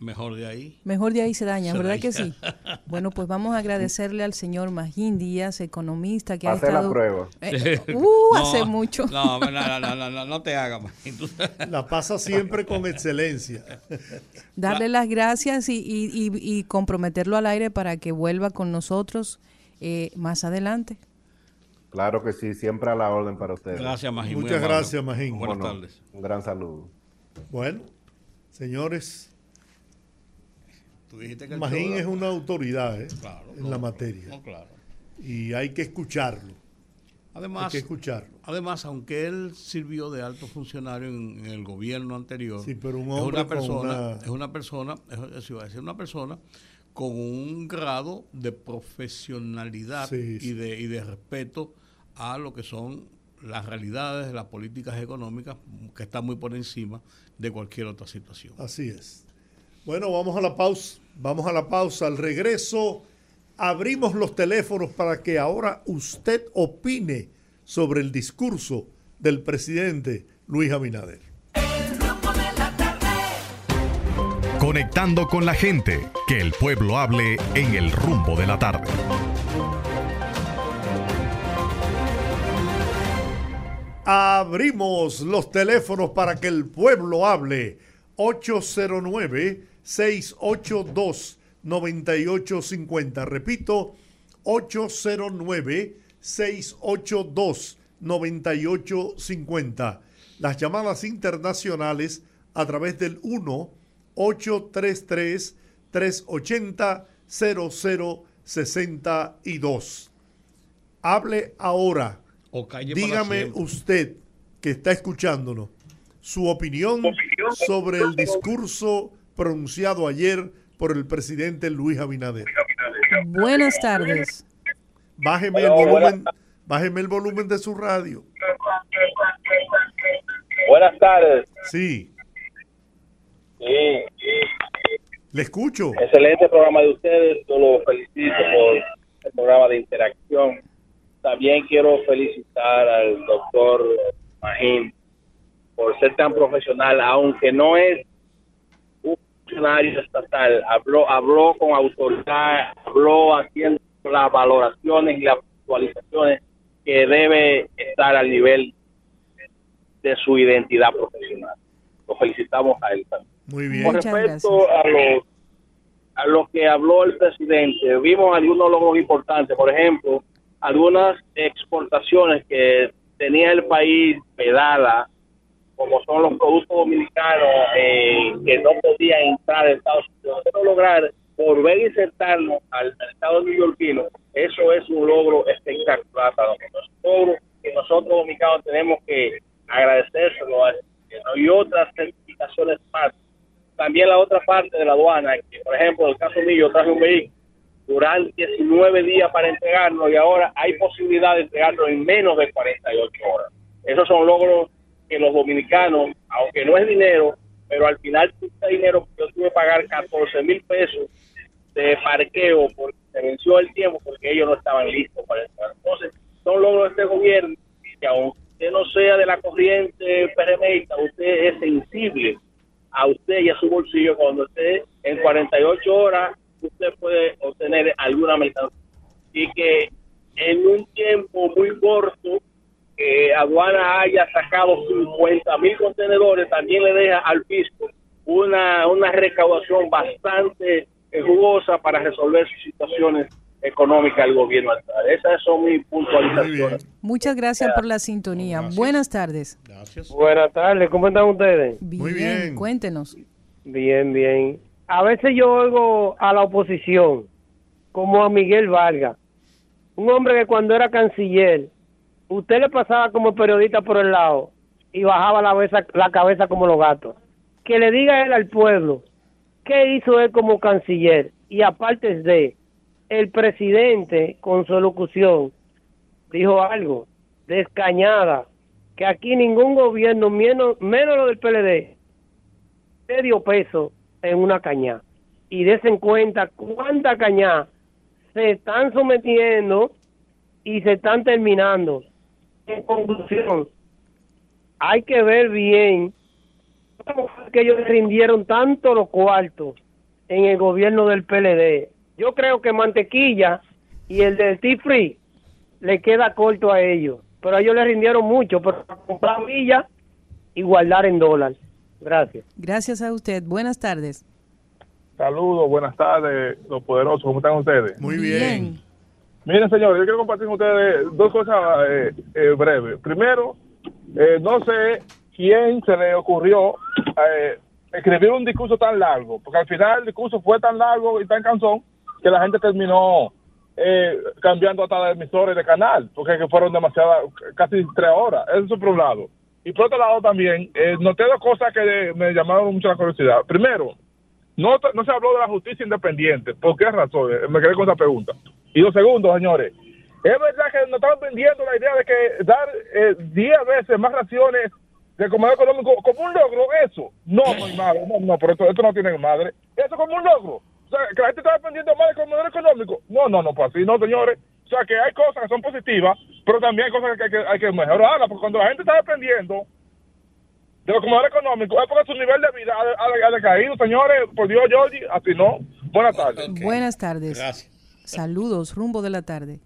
Mejor de ahí. mejor de ahí se daña, Se ¿verdad daña. que sí? [laughs] Bueno, pues vamos a agradecerle al señor Magín Díaz, economista, que ha Hace la estado... prueba. Eh, uh, No, hace mucho. No, no, no, no, no, no, no te hagas. [laughs] La pasa siempre con excelencia. [laughs] Darle las gracias y, y- y- y comprometerlo al aire para que vuelva con nosotros eh, más adelante. Claro que sí, siempre a la orden para ustedes. Gracias, Magín. Muchas gracias, Magín. Buenas Bueno, tardes. Un gran saludo. Bueno, señores, Tú dijiste que el Magín es una autoridad ¿eh? Claro, en no, la materia no, claro. y hay que escucharlo. Hay Además, que escucharlo. además, aunque él sirvió de alto funcionario en, en el gobierno anterior, Sí, pero un es una persona, una- es una persona, es- eso iba a decir, una persona con un grado de profesionalidad Sí, y sí. de y de respeto a lo que son las realidades, las políticas económicas que están muy por encima de cualquier otra situación. Así es. Bueno, vamos a la pausa. Vamos a la pausa. Al regreso, abrimos los teléfonos para que ahora usted opine sobre el discurso del presidente Luis Abinader. Conectando con la gente, que el pueblo hable en el rumbo de la tarde. Abrimos los teléfonos para que el pueblo hable. 809-682-9850. Repito, 809-682-9850. Las llamadas internacionales a través del 1-833-380-0062. Hable ahora. O calle para Dígame usted que está escuchándonos su opinión sobre el discurso pronunciado ayer por el presidente Luis Abinader. Buenas tardes. Bájeme el volumen, bájeme el volumen de su radio. Buenas tardes. Sí, Sí, le escucho. excelente programa de ustedes. Yo lo felicito por el programa de interacción. También quiero felicitar al doctor Magín por ser tan profesional, aunque no es funcionario estatal. Habló, habló con autoridad, habló haciendo las valoraciones y las actualizaciones que debe estar al nivel de su identidad profesional. Lo felicitamos a él también. Muy bien. Con respecto a lo, a lo que habló el presidente, vimos algunos logros importantes, por ejemplo, algunas exportaciones que tenía el país pedada, como son los productos dominicanos eh, que no podían entrar a Estados Unidos. Nosotros lograr volver a insertarnos al mercado neoyorquino, eso es un logro espectacular para nosotros. Un logro que nosotros dominicanos tenemos que agradecérselo a y otras certificaciones más también la otra parte de la aduana, que por ejemplo, en el caso mío, traje un vehículo, duran 19 días para entregarlo y ahora hay posibilidad de entregarlo en menos de 48 horas. Esos son logros que los dominicanos, aunque no es dinero, pero al final este dinero, yo tuve que pagar 14 mil pesos de parqueo porque se venció el tiempo porque ellos no estaban listos para entrar. Entonces, son logros de este gobierno que aunque no sea de la corriente PRMista, usted es sensible a usted y a su bolsillo cuando usted en 48 horas usted puede obtener alguna mercancía y que en un tiempo muy corto que aduana haya sacado 50 mil contenedores también le deja al fisco una, una recaudación bastante eh, jugosa para resolver sus situaciones económicas del gobierno actual. Esas son mis puntualizaciones. Muchas gracias por la sintonía. Buenas tardes. Buenas tardes, ¿cómo están ustedes? Bien, cuéntenos. Bien, bien. A veces yo oigo a la oposición, como a Miguel Vargas, un hombre que cuando era canciller, usted le pasaba como periodista por el lado y bajaba la cabeza, la cabeza como los gatos. Que le diga él al pueblo qué hizo él como canciller y aparte de el presidente con su locución dijo algo descañada que aquí ningún gobierno menos menos lo del PLD medio peso en una caña y desen cuenta cuánta caña se están sometiendo y se están terminando en conclusión hay que ver bien cómo fue que ellos rindieron tanto los cuartos en el gobierno del PLD yo creo que Mantequilla y el del T-Free le queda corto a ellos. Pero a ellos le rindieron mucho para comprar millas y guardar en dólares. Gracias. Gracias a usted. Buenas tardes. Saludos, buenas tardes, los poderosos. ¿Cómo están ustedes? Muy bien. Miren, señores, yo quiero compartir con ustedes dos cosas eh, eh, breves. Primero, eh, no sé quién se le ocurrió eh, escribir un discurso tan largo, porque al final el discurso fue tan largo y tan cansón que la gente terminó cambiando hasta de emisores de canal, porque que fueron demasiadas, casi tres horas. Eso es por un lado. Y por otro lado también, noté dos cosas que me llamaron mucho la curiosidad. Primero, no, no se habló de la justicia independiente. ¿Por qué razón? Me quedé con esa pregunta. Y lo segundo, señores, es verdad que nos están vendiendo la idea de que dar eh, 10 veces más raciones de comedor económico como un logro, eso. No, no hay madre, no, no, pero esto, esto no tiene madre. Eso como un logro. O sea, que la gente está dependiendo más del comedor económico. No, no, no, pues así no, señores. O sea, que hay cosas que son positivas, pero también hay cosas que hay que, hay que mejorarlas, porque cuando la gente está dependiendo de los comedores económicos, es porque su nivel de vida ha, ha- ha decaído, señores. Por Dios, Georgie, así no. Buenas tardes. Buenas tardes. Saludos, rumbo de la tarde.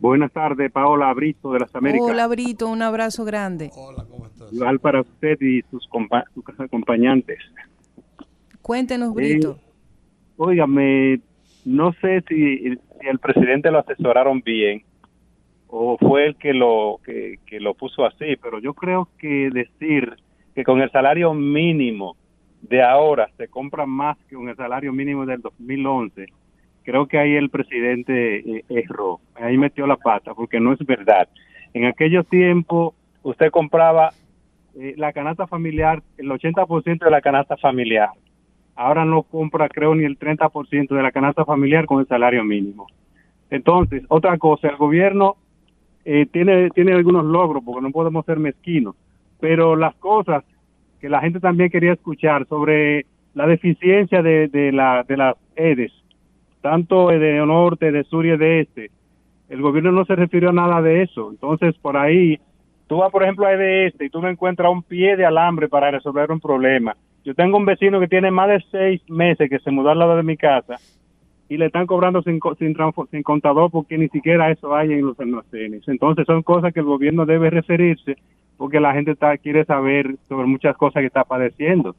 Buenas tardes, Paola Brito de las Américas. Hola, Brito, un abrazo grande. Igual para usted y sus, compa- sus acompañantes. Cuéntenos, Brito. Eh, óigame, no sé si, si el presidente lo asesoraron bien o fue el que lo que, que lo puso así, pero yo creo que decir que con el salario mínimo de ahora se compra más que con el salario mínimo del 2011, creo que ahí el presidente eh, erró, ahí metió la pata, porque no es verdad. En aquellos tiempos usted compraba eh, la canasta familiar, el 80% de la canasta familiar. Ahora no compra, creo, ni el 30% de la canasta familiar con el salario mínimo. Entonces, otra cosa, el gobierno eh, tiene, tiene algunos logros, porque no podemos ser mezquinos, pero las cosas que la gente también quería escuchar sobre la deficiencia de, de, la, de las EDES, tanto de norte, de sur y de este, el gobierno no se refirió a nada de eso. Entonces, por ahí, tú vas, por ejemplo, a EDS y tú no encuentras un pie de alambre para resolver un problema. Yo tengo un vecino que tiene más de seis meses que se mudó al lado de mi casa y le están cobrando sin, sin, sin contador porque ni siquiera eso hay en los almacenes. Entonces, son cosas que el gobierno debe referirse porque la gente está, quiere saber sobre muchas cosas que está padeciendo.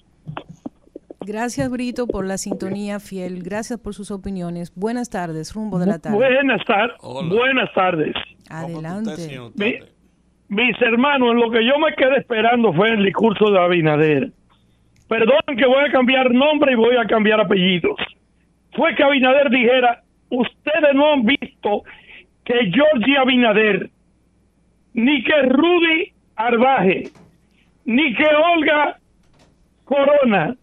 Gracias, Brito, por la sintonía fiel. Gracias por sus opiniones. Buenas tardes, rumbo de la tarde. Buenas, tar- buenas tardes. Adelante. Mi- mis hermanos, lo que yo me quedé esperando fue el discurso de Abinader. Perdonen que voy a cambiar nombre y voy a cambiar apellidos. Fue que Abinader dijera, ustedes no han visto que Georgie Abinader, ni que Rudy Arbaje, ni que Olga Corona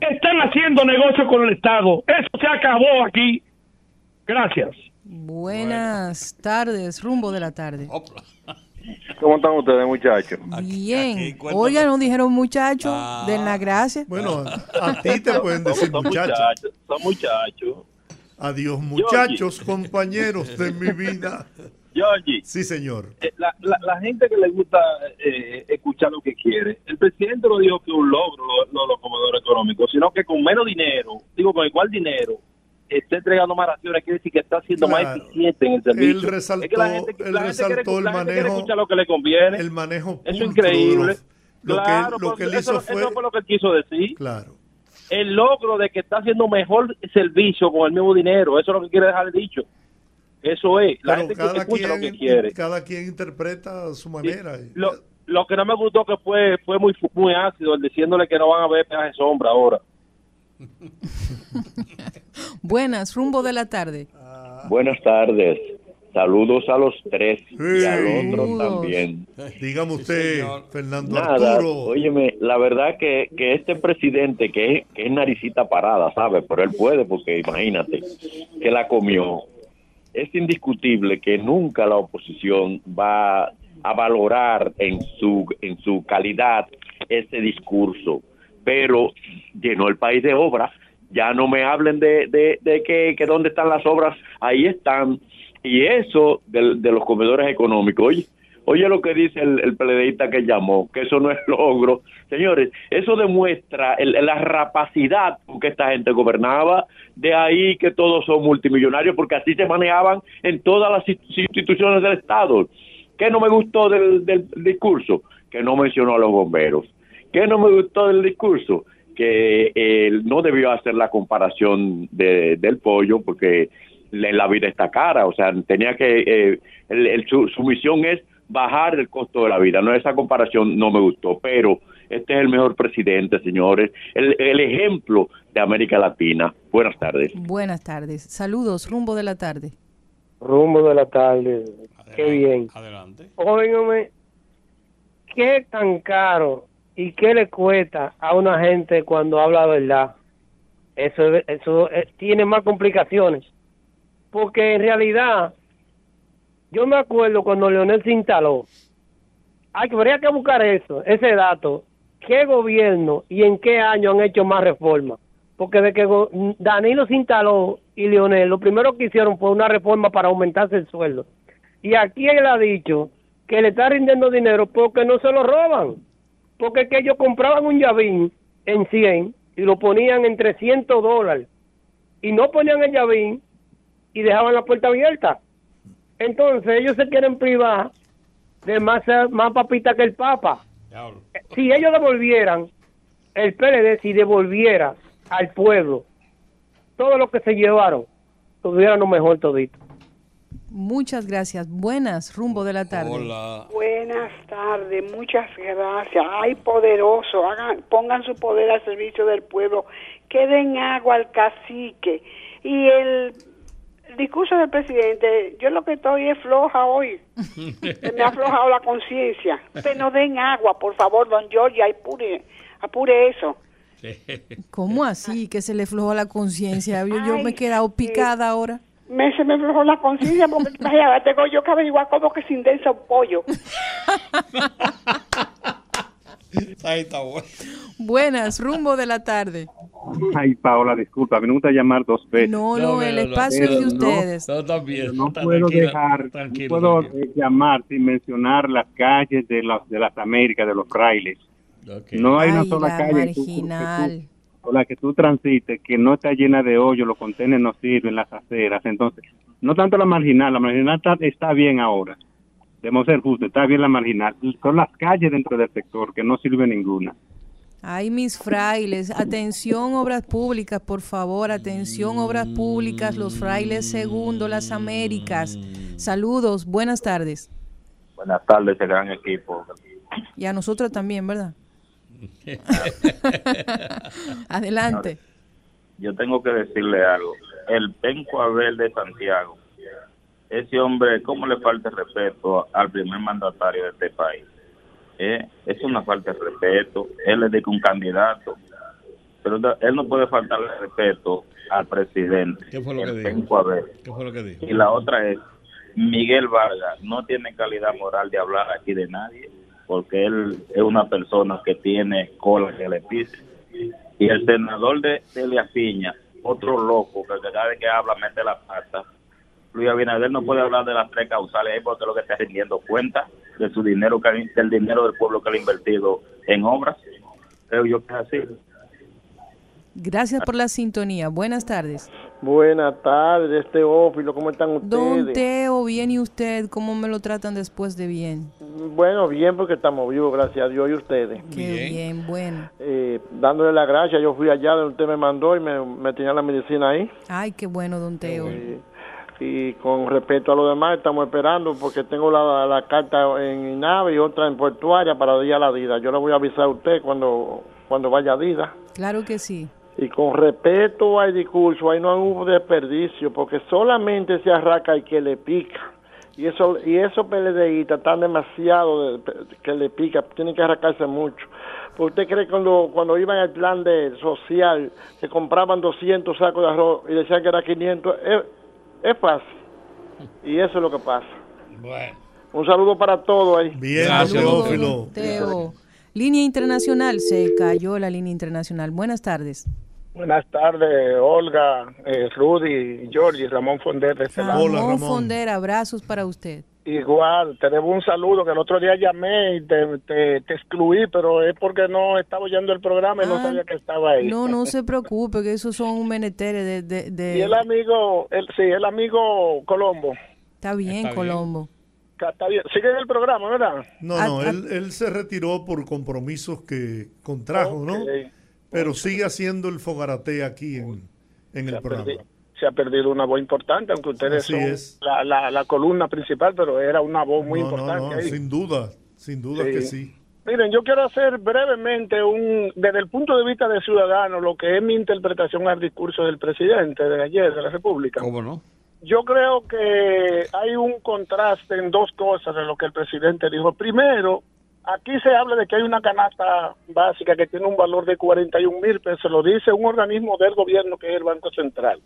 están haciendo negocio con el Estado. Eso se acabó aquí. Gracias. Buenas tardes, rumbo de la tarde. ¿Cómo están ustedes, muchachos? Bien. Oigan, ¿no dijeron muchachos? De la gracia. Bueno, a ti te pueden decir muchachos, son muchachos. Adiós, muchachos, compañeros de mi vida. Georgie. Sí, señor. Eh, La, la, la gente que le gusta eh, escuchar lo que quiere. El presidente no dijo que un logro lo, lo, los comedores económicos, sino que con menos dinero, digo, con igual dinero, esté entregando más raciones, quiere decir que está siendo más eficiente en el servicio. Él resaltó, Es que la gente, él quiere- resaltó el quiere manejo, escuchar lo que le conviene. el manejo Eso es increíble. lo que- claro, lo que él eso, fue- eso fue lo que él quiso decir. Claro. El logro de que está haciendo mejor servicio con el mismo dinero, eso es lo que quiere dejar dicho. Eso es, la Pero gente que cada escucha lo que quien, quiere. cada quien interpreta a su manera. Lo, lo que no me gustó que fue fue muy muy ácido, el diciéndole que no van a ver peaje sombra ahora. [laughs] Buenas, rumbo de la tarde. Buenas tardes. Saludos a los tres y al otro Saludos. también. Dígame usted, Fernando Nada, Arturo. óyeme, la verdad que, que este presidente que es, que es naricita parada, ¿sabe? Pero él puede porque imagínate que la comió. Es indiscutible que nunca la oposición va a valorar en su en su calidad ese discurso, pero llenó el país de obras. Ya no me hablen de, de, que, que dónde están las obras, ahí están. Y eso de, de los comedores económicos, oye, oye lo que dice el, el que llamó, que eso no es logro. Señores, eso demuestra el- la rapacidad con que esta gente gobernaba, de ahí que todos son multimillonarios, porque así se manejaban en todas las inst- instituciones del Estado. ¿Qué no me gustó del, discurso? Que no mencionó a los bomberos. ¿Qué no me gustó del discurso? Que él no debió hacer la comparación de- del pollo porque la, vida está cara, o sea, tenía que, eh, el- su misión es bajar el costo de la vida, no esa comparación no me gustó, pero este es el mejor presidente, señores, el, el ejemplo de América Latina. Buenas tardes. Buenas tardes. Saludos, rumbo de la tarde. Rumbo de la tarde. Qué bien. Adelante. Óigame, ¿qué tan caro y qué le cuesta a una gente cuando habla verdad? Eso, es- eso eh, tiene más complicaciones. Porque en realidad, yo me acuerdo cuando Leonel se instaló. Hay que, habría que buscar eso, ese dato. ¿Qué gobierno y en qué año han hecho más reformas? Porque de que Danilo se instaló y Leonel, lo primero que hicieron fue una reforma para aumentarse el sueldo. Y aquí él ha dicho que le está rindiendo dinero porque no se lo roban. Porque que ellos compraban un llavín en 100 y lo ponían en 300 dólares. Y no ponían el llavín y dejaban la puerta abierta. Entonces ellos se quieren privar de más, más papita que el Papa. Si ellos devolvieran, el PLD si devolviera al pueblo todo lo que se llevaron, tuviéramos mejor todito. Muchas gracias. Buenas, rumbo de la tarde. Buenas tardes, muchas gracias. Ay, poderoso, hagan, pongan su poder al servicio del pueblo, que den agua al cacique. Y el, el discurso del presidente, yo lo que estoy es floja hoy, se me ha aflojado la conciencia. Usted no den agua, por favor, don Giorgi, apure, apure eso. ¿Cómo así? Que se le flojó la conciencia. Yo, me he quedado picada ahora. Me, se me aflojó la conciencia porque tengo yo que averiguar cómo que se indensa un pollo. [laughs] Ahí está bueno. Buenas, rumbo de la tarde. Ay, Paola, disculpa, me gusta llamar dos veces. No, no, el espacio es de ustedes. No, bien. No está puedo dejar, no tranquilo, puedo tranquilo. eh, llamar sin mencionar las calles de las de las Américas, de los frailes. No hay una sola la calle que tú- que tú- la que tú transites que no está llena de hoyos, los contenedores no sirven, las aceras. Entonces, no tanto la marginal, la marginal está, está bien ahora. Debemos ser justos, está bien la marginal. Son las calles dentro del sector que no sirve ninguna. Ay, mis frailes, atención obras públicas, por favor, atención obras públicas, los frailes segundo, las Américas. Saludos, buenas tardes. Buenas tardes, ese gran equipo. Y a nosotros también, ¿verdad? [laughs] Adelante. Yo tengo que decirle algo. El Penco Abel de Santiago, ese hombre, ¿cómo le falta el respeto al primer mandatario de este país? Eh, Es una falta de respeto. Él le dice un candidato, pero él no puede faltarle respeto al presidente. ¿Qué fue lo que dijo? ¿Qué fue lo que dijo? Y la otra es, Miguel Vargas no tiene calidad moral de hablar aquí de nadie, porque él es una persona que tiene cola que le pise. Y el senador de Celia Piña, otro loco, que cada vez que habla mete la pata. Luis Abinader no puede hablar de las tres causales ahí porque es lo que está rindiendo cuenta de su dinero, que, del dinero del pueblo que le ha invertido en obras. Creo yo que es así. Gracias por la sintonía. Buenas tardes. Buenas tardes, Teófilo, ¿cómo están ustedes? Don Teo, bien y usted, ¿cómo me lo tratan después de bien? Bueno, bien porque estamos vivos, gracias a Dios y ustedes. Qué bien, bueno. Eh, dándole las gracias, yo fui allá donde usted me mandó y me, me tenía la medicina ahí. Ay, qué bueno, don Teo. Eh, y con respecto a lo demás, estamos esperando porque tengo la, la carta en INAVE y otra en Portuaria para ir a la DIDA. Yo le voy a avisar a usted cuando, cuando vaya a DIDA. Claro que sí. Y con respeto al discurso, ahí no hubo desperdicio, porque solamente se arranca y que le pica. Y eso y esos PLDistas están demasiado de- que le pica, tienen que arrancarse mucho. Pues ¿Usted cree que cuando, cuando iban al plan de social, que compraban 200 sacos de arroz y decían que era 500? Es, es fácil. Y eso es lo que pasa. Bueno. Un saludo para todos ahí. Bien, Saludos, Teo. Línea internacional, se cayó la línea internacional. Buenas tardes. Buenas tardes, Olga, eh, Rudy, Georgie, Ramón Fonder de este lado. Ramón Fondera, abrazos para usted. Igual, te debo un saludo que el otro día llamé y te, te, te excluí, pero es porque no estaba oyendo el programa y no Ah, sabía que estaba ahí. No, no se preocupe, que esos son un menetere de... de, de- Y el amigo, el, sí, el amigo Colombo. Está bien, Colombo. Está bien. Sigue en el programa, ¿verdad? No, no, él, él se retiró por compromisos que contrajo, ¿no? Pero sigue haciendo el fogarate aquí en, en el programa. Se ha perdido una voz importante, aunque ustedes Así son es. La, la, la columna principal, pero era una voz muy No, no, importante no, ahí. sin duda, sin duda Sí. que sí. Miren, yo quiero hacer brevemente un, desde el punto de vista de ciudadano, lo que es mi interpretación al discurso del presidente de ayer de la República. ¿Cómo no? Yo creo que hay un contraste en dos cosas de lo que el presidente dijo. Primero, aquí se habla de que hay una canasta básica que tiene un valor de 41 mil pesos, lo dice un organismo del gobierno que es el Banco Central.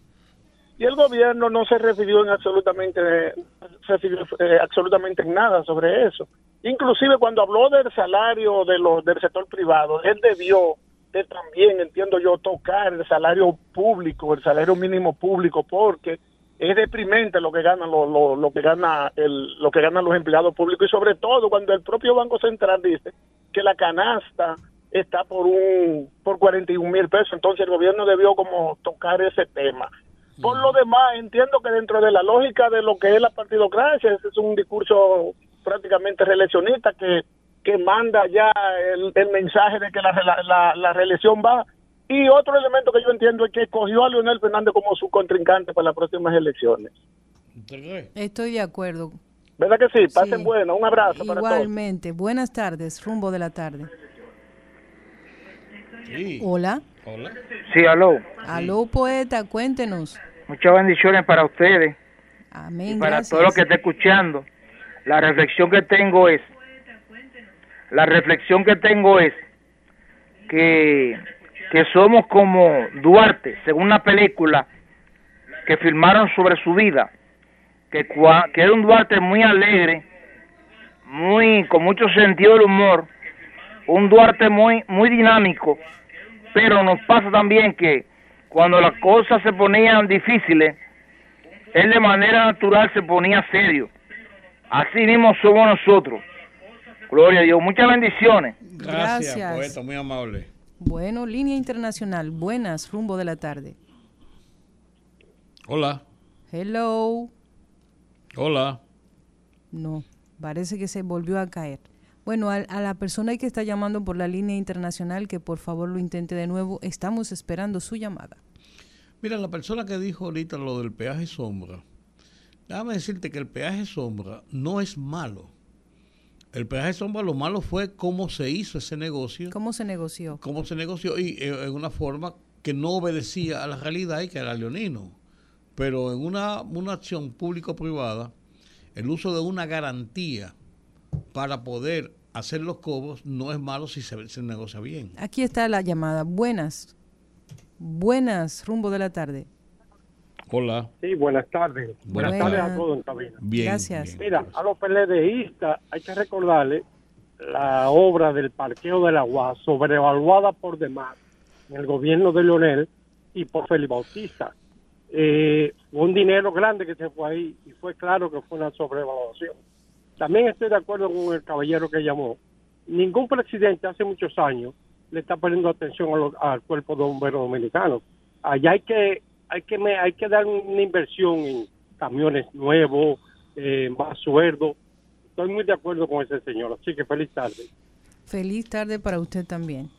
Y el gobierno no se refirió en absolutamente, eh, absolutamente en nada sobre eso. Inclusive cuando habló del salario de los, del sector privado, él debió de también, entiendo yo, tocar el salario público, el salario mínimo público, porque es deprimente lo que ganan lo, lo que gana el, lo que ganan los empleados públicos y sobre todo cuando el propio Banco Central dice que la canasta está por un por 41 mil pesos, entonces el gobierno debió como tocar ese tema. Por lo demás, entiendo que dentro de la lógica de lo que es la partidocracia, ese es un discurso prácticamente reeleccionista que, que manda ya el, el mensaje de que la, la, la- reelección va. Y otro elemento que yo entiendo es que escogió a Leonel Fernández como su contrincante para las próximas elecciones. Estoy de acuerdo. ¿Verdad que sí? Pasen bueno. Un abrazo para todos. Igualmente. Buenas tardes, rumbo de la tarde. Hola. Hola. Sí, aló. Aló, poeta, cuéntenos. Muchas bendiciones para ustedes Amén. y para gracias. todo lo que está escuchando. La reflexión que tengo es, la reflexión que tengo es que, que somos como Duarte, según una película que filmaron sobre su vida, que, cua- que era un Duarte muy alegre, muy con mucho sentido del humor, un Duarte muy muy dinámico, pero nos pasa también que cuando las cosas se ponían difíciles, él de manera natural se ponía serio. Así mismo somos nosotros. Gloria a Dios. Muchas bendiciones. Gracias, Gracias. poeta, muy amable. Bueno, línea internacional. Buenas, rumbo de la tarde. Hola. Hello. Hola. No, parece que se volvió a caer. Bueno, a, a la persona que está llamando por la línea internacional, que por favor lo intente de nuevo, estamos esperando su llamada. Mira, la persona que dijo ahorita lo del peaje sombra, déjame decirte que el peaje sombra no es malo. El peaje sombra lo malo fue cómo se hizo ese negocio, ¿Cómo se negoció? cómo se negoció y eh, en una forma que no obedecía a la realidad y que era leonino. Pero en una, una acción público-privada, el uso de una garantía para poder hacer los cobros no es malo si se, se negocia bien. Aquí está la llamada. Buenas. Buenas, rumbo de la tarde. Hola. Sí, buenas tardes. Buenas, Buenas. tardes a todos en cabina. Bien, Gracias. Mira, a los PLDistas hay que recordarle la obra del parqueo de la UAS sobrevaluada por demás en el gobierno de Leonel y por Felipe Bautista. Eh, fue un dinero grande que se fue ahí y fue claro que fue una sobrevaluación. También estoy de acuerdo con el caballero que llamó. Ningún presidente hace muchos años le está poniendo atención a lo- al cuerpo de bomberos dominicanos. Allá hay que hay que me, hay que dar una inversión en camiones nuevos, eh, más sueldo. Estoy muy de acuerdo con ese señor, así que feliz tarde. Feliz tarde para usted también.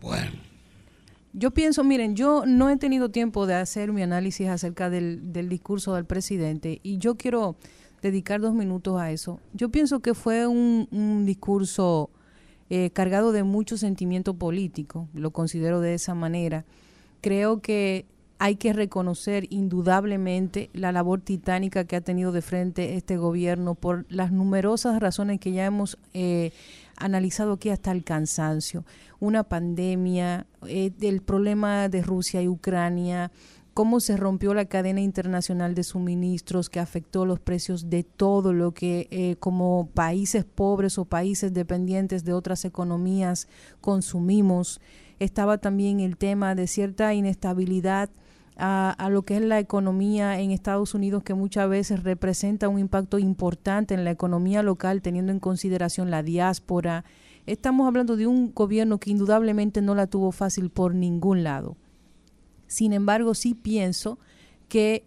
Bueno. Yo pienso, miren, yo no he tenido tiempo de hacer mi análisis acerca del, del discurso del presidente y yo quiero dedicar dos minutos a eso. Yo pienso que fue un, un discurso eh, cargado de mucho sentimiento político, lo considero de esa manera. Creo que hay que reconocer indudablemente la labor titánica que ha tenido de frente este gobierno por las numerosas razones que ya hemos eh, analizado aquí hasta el cansancio. Una pandemia, eh, el problema de Rusia y Ucrania, cómo se rompió la cadena internacional de suministros que afectó los precios de todo lo que eh, como países pobres o países dependientes de otras economías consumimos. Estaba también el tema de cierta inestabilidad a, a, lo que es la economía en Estados Unidos, que muchas veces representa un impacto importante en la economía local, teniendo en consideración la diáspora. Estamos hablando de un gobierno que indudablemente no la tuvo fácil por ningún lado. Sin embargo, sí pienso que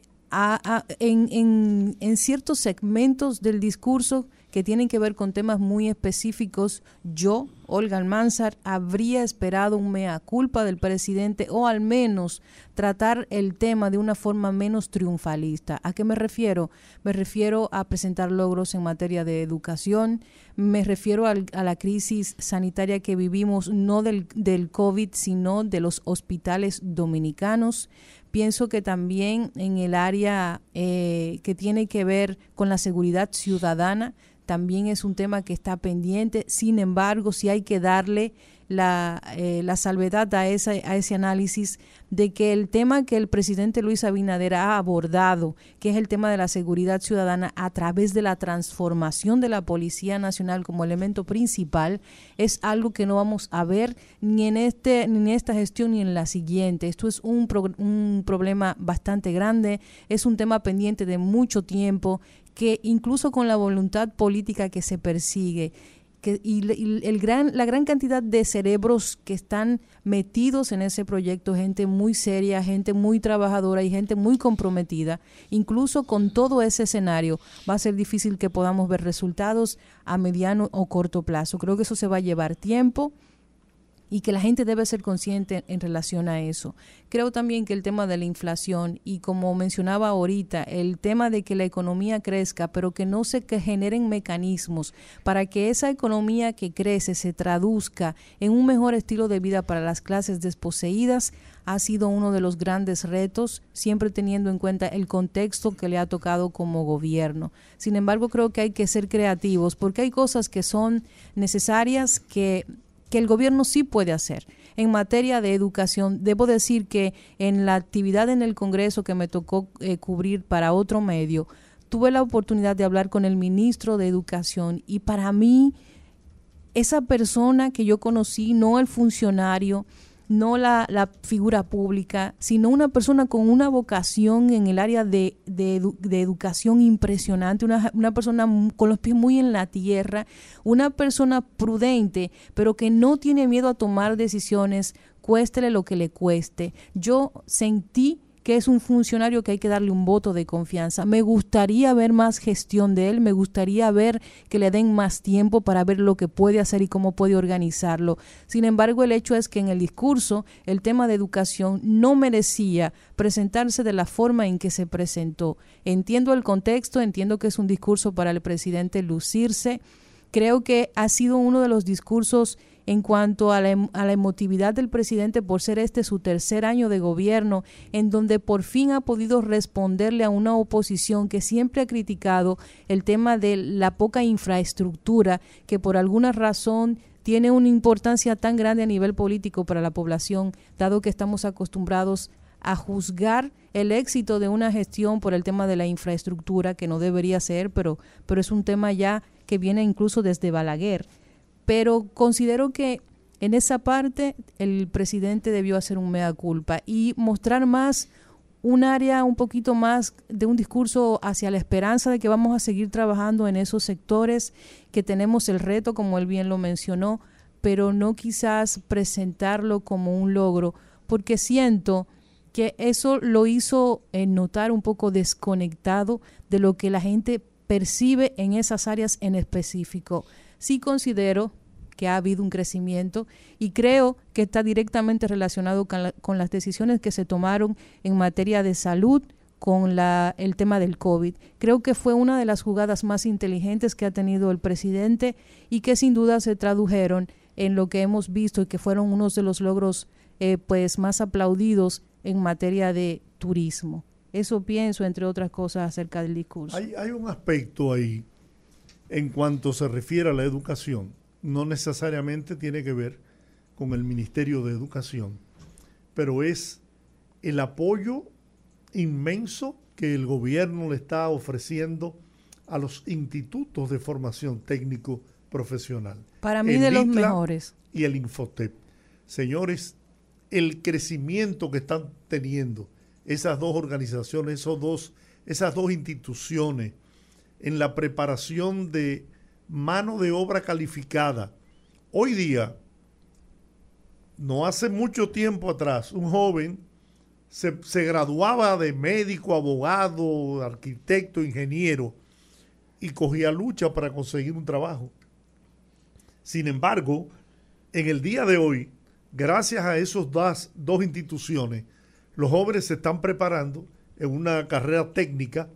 en, en, en ciertos segmentos del discurso que tienen que ver con temas muy específicos, yo, Olga Almanzar, habría esperado un mea culpa del presidente o al menos tratar el tema de una forma menos triunfalista. ¿A qué me refiero? Me refiero a presentar logros en materia de educación, me refiero al, a la crisis sanitaria que vivimos, no del, del COVID, sino de los hospitales dominicanos, pienso que también en el área eh, que tiene que ver con la seguridad ciudadana, también es un tema que está pendiente. Sin embargo, si hay que darle la, eh, salvedad a, esa, ese análisis de que el tema que el presidente Luis Abinader ha abordado, que es el tema de la seguridad ciudadana a través de la transformación de la Policía Nacional como elemento principal, es algo que no vamos a ver ni en, este, ni en esta gestión ni en la siguiente. Esto es un, pro, un problema bastante grande, es un tema pendiente de mucho tiempo que incluso con la voluntad política que se persigue que, y, el gran, la gran cantidad de cerebros que están metidos en ese proyecto, gente muy seria, gente muy trabajadora y gente muy comprometida, incluso con todo ese escenario, va a ser difícil que podamos ver resultados a mediano o corto plazo. Creo que eso se va a llevar tiempo y que la gente debe ser consciente en relación a eso. Creo también que el tema de la inflación y como mencionaba ahorita, el tema de que la economía crezca, pero que no se que generen mecanismos para que esa economía que crece se traduzca en un mejor estilo de vida para las clases desposeídas, ha sido uno de los grandes retos, siempre teniendo en cuenta el contexto que le ha tocado como gobierno. Sin embargo, creo que hay que ser creativos porque hay cosas que son necesarias que que el gobierno sí puede hacer. En materia de educación, debo decir que en la actividad en el Congreso que me tocó eh, cubrir para otro medio, tuve la oportunidad de hablar con el ministro de Educación y para mí, esa persona que yo conocí, no el funcionario, no la, la, figura pública, sino una persona con una vocación en el área de, de, edu de educación impresionante, una, una, persona con los pies muy en la tierra, una persona prudente, pero que no tiene miedo a tomar decisiones, cuéstele lo que le cueste. Yo sentí que es un funcionario que hay que darle un voto de confianza. Me gustaría ver más gestión de él, me gustaría ver que le den más tiempo para ver lo que puede hacer y cómo puede organizarlo. Sin embargo, el hecho es que en el discurso el tema de educación no merecía presentarse de la forma en que se presentó. Entiendo el contexto, entiendo que es un discurso para el presidente lucirse. Creo que ha sido uno de los discursos en cuanto a la, a la, emotividad del presidente por ser este su tercer año de gobierno, en donde por fin ha podido responderle a una oposición que siempre ha criticado el tema de la poca infraestructura que por alguna razón tiene una importancia tan grande a nivel político para la población, dado que estamos acostumbrados a juzgar el éxito de una gestión por el tema de la infraestructura, que no debería ser, pero, pero es un tema ya que viene incluso desde Balaguer pero considero que en esa parte el presidente debió hacer un mea culpa y mostrar más un área un poquito más de un discurso hacia la esperanza de que vamos a seguir trabajando en esos sectores, que tenemos el reto, como él bien lo mencionó, pero no quizás presentarlo como un logro, porque siento que eso lo hizo eh, notar un poco desconectado de lo que la gente percibe en esas áreas en específico. Sí considero que ha habido un crecimiento y creo que está directamente relacionado con, la- con las decisiones que se tomaron en materia de salud con la, el tema del COVID. Creo que fue una de las jugadas más inteligentes que ha tenido el presidente y que sin duda se tradujeron en lo que hemos visto y que fueron unos de los logros eh, pues más aplaudidos en materia de turismo. Eso pienso, entre otras cosas, acerca del discurso. Hay un aspecto ahí en cuanto se refiere a la educación. No necesariamente tiene que ver con el Ministerio de Educación, pero es el apoyo inmenso que el gobierno le está ofreciendo a los institutos de formación técnico profesional. Para mí El de los mejores. Y el Infotep. Señores, el crecimiento que están teniendo esas dos organizaciones, esos dos, esas dos instituciones en la preparación de mano de obra calificada. Hoy día, no hace mucho tiempo atrás, un joven se, se graduaba de médico, abogado, arquitecto, ingeniero y cogía lucha para conseguir un trabajo. Sin embargo, en el día de hoy, gracias a esos das- dos instituciones, los jóvenes se están preparando en una carrera técnica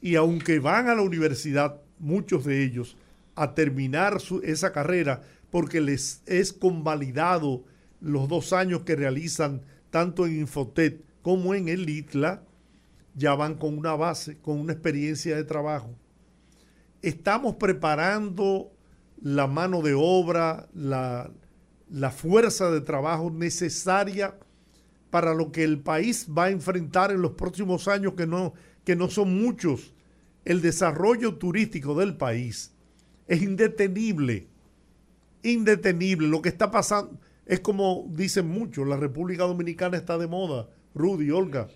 y aunque van a la universidad, muchos de ellos, a terminar su- esa carrera porque les es convalidado los dos años que realizan tanto en Infotet como en el ITLA, ya van con una base, con una experiencia de trabajo. Estamos preparando la mano de obra, la, la fuerza de trabajo necesaria para lo que el país va a enfrentar en los próximos años, que no, que no son muchos. El desarrollo turístico del país es indetenible, indetenible. Lo que está pasando es como dicen muchos, la República Dominicana está de moda, Rudy, Olga.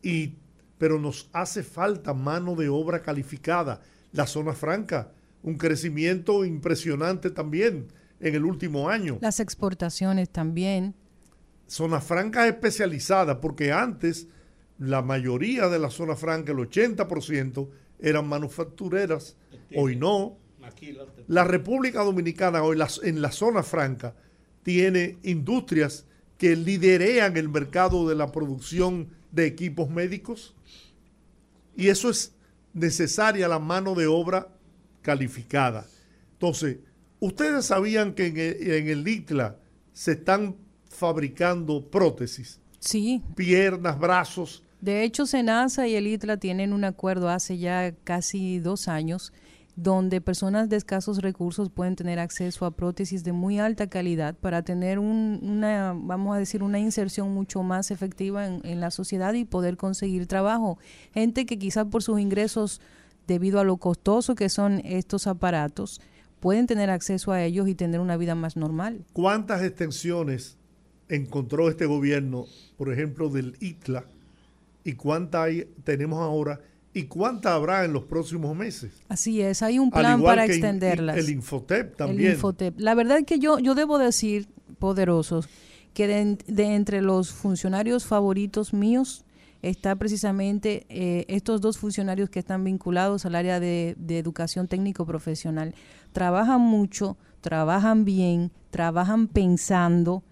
Y, pero nos hace falta mano de obra calificada. La zona franca, un crecimiento impresionante también en el último año. Las exportaciones también. Zonas francas especializadas, porque antes la mayoría de la zona franca, el 80%, eran manufactureras. Hoy no. La República Dominicana hoy las- en la zona franca tiene industrias que liderean el mercado de la producción de equipos médicos y eso es necesaria la mano de obra calificada. Entonces, ustedes sabían que en el, en el ITLA se están fabricando prótesis. Sí. Piernas, brazos. De hecho, Senasa y el ITLA tienen un acuerdo hace ya casi dos años donde personas de escasos recursos pueden tener acceso a prótesis de muy alta calidad para tener un- una, vamos a decir, una inserción mucho más efectiva en, en la sociedad y poder conseguir trabajo. Gente que quizás por sus ingresos, debido a lo costoso que son estos aparatos, pueden tener acceso a ellos y tener una vida más normal. ¿Cuántas extensiones encontró este gobierno, por ejemplo, del ITLA? ¿Y cuántas hay- tenemos ahora? ¿Y cuántas habrá en los próximos meses? Así es, hay un plan para extenderlas. el Infotep El también. Infotep. La verdad que yo, yo debo decir, poderosos, que de, en- de entre los funcionarios favoritos míos está precisamente eh, estos dos funcionarios que están vinculados al área de, de educación técnico profesional. Trabajan mucho, trabajan bien, trabajan pensando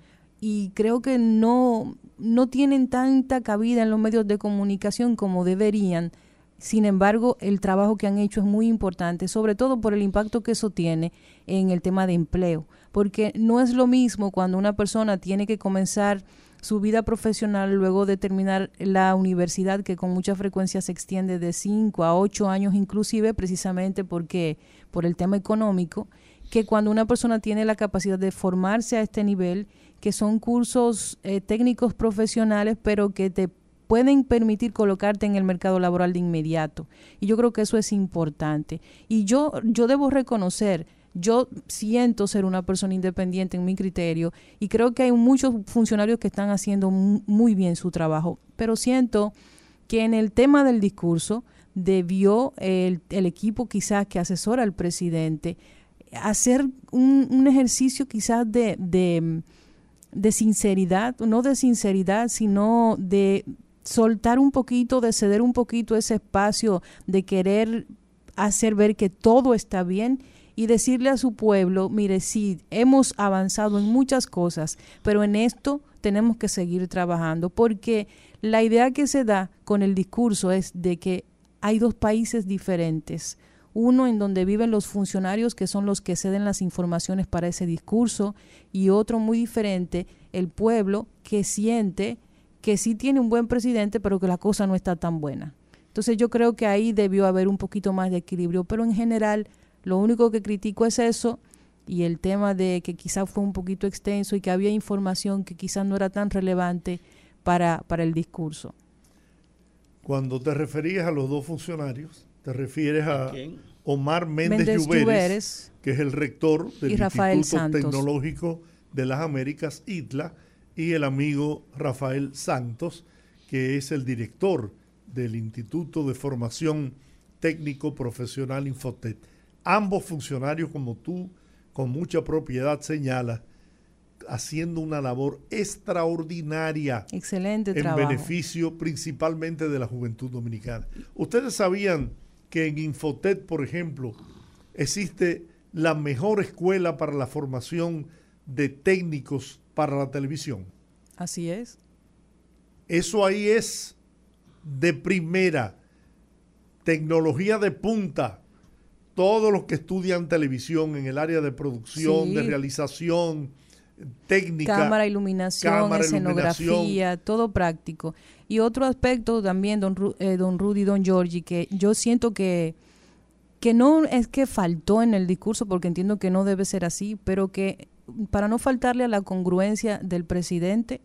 y creo que no, no tienen tanta cabida en los medios de comunicación como deberían. Sin embargo, el trabajo que han hecho es muy importante, sobre todo por el impacto que eso tiene en el tema de empleo, porque no es lo mismo cuando una persona tiene que comenzar su vida profesional luego de terminar la universidad, que con mucha frecuencia se extiende de 5 a 8 años inclusive, precisamente porque por el tema económico, que cuando una persona tiene la capacidad de formarse a este nivel, que son cursos eh, técnicos profesionales, pero que te pueden permitir colocarte en el mercado laboral de inmediato. Y yo creo que eso es importante. Y yo, yo debo reconocer, yo siento ser una persona independiente en mi criterio y creo que hay muchos funcionarios que están haciendo mu- muy bien su trabajo, pero siento que en el tema del discurso debió el, el equipo quizás que asesora al presidente hacer un, ejercicio quizás de, de sinceridad, no de sinceridad, sino de soltar un poquito, de ceder un poquito ese espacio, de querer hacer ver que todo está bien y decirle a su pueblo, mire, sí, hemos avanzado en muchas cosas, pero en esto tenemos que seguir trabajando, porque la idea que se da con el discurso es de que hay dos países diferentes. Uno en donde viven los funcionarios que son los que ceden las informaciones para ese discurso y otro muy diferente, el pueblo que siente que sí tiene un buen presidente pero que la cosa no está tan buena. Entonces yo creo que ahí debió haber un poquito más de equilibrio, pero en general lo único que critico es eso y el tema de que quizás fue un poquito extenso y que había información que quizás no era tan relevante para, para el discurso. Cuando te referías a los dos funcionarios, te refieres a? Omar Méndez, Méndez Lluveres, Lluveres que es el rector del Instituto Santos. Tecnológico de las Américas, ITLA, y el amigo Rafael Santos, que es el director del Instituto de Formación Técnico Profesional Infotet. Ambos funcionarios, como tú con mucha propiedad señalas, haciendo una labor extraordinaria Excelente en trabajo. beneficio principalmente de la juventud dominicana. Ustedes sabían que en Infotet, por ejemplo, existe la mejor escuela para la formación de técnicos para la televisión. Así es. Eso ahí es de primera, tecnología de punta. Todos los que estudian televisión en el área de producción, Sí. de realización, técnica. Cámara, iluminación, cámara, escenografía, iluminación. todo práctico. Y otro aspecto también, don, Ru- eh, don Rudy, don Giorgi, que yo siento que, que no es que faltó en el discurso, porque entiendo que no debe ser así, pero que para no faltarle a la congruencia del presidente,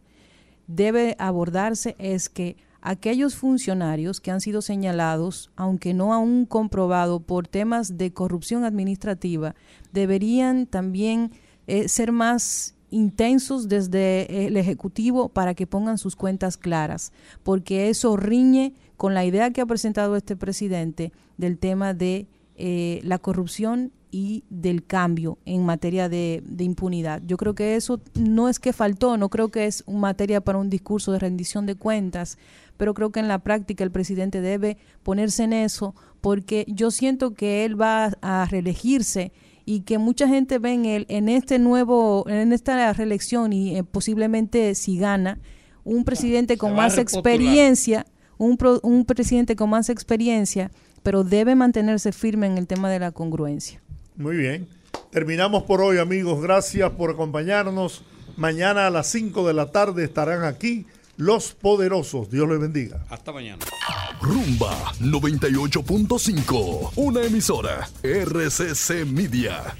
debe abordarse es que aquellos funcionarios que han sido señalados, aunque no aún comprobado por temas de corrupción administrativa, deberían también eh, ser más intensos desde el Ejecutivo para que pongan sus cuentas claras, porque eso riñe con la idea que ha presentado este presidente del tema de eh, la corrupción y del cambio en materia de, de impunidad. Yo creo que eso no es que faltó, no creo que es materia para un discurso de rendición de cuentas, pero creo que en la práctica el presidente debe ponerse en eso, porque yo siento que él va a reelegirse y que mucha gente ve en él, en este nuevo, en esta reelección y eh, posiblemente si gana, un presidente con más experiencia, un, pro- un presidente con más experiencia, pero debe mantenerse firme en el tema de la congruencia. Muy bien. Terminamos por hoy, amigos. Gracias por acompañarnos. Mañana a las 5 de la tarde estarán aquí los poderosos. Dios les bendiga. Hasta mañana. Rumba 98.5, una emisora RCC Media.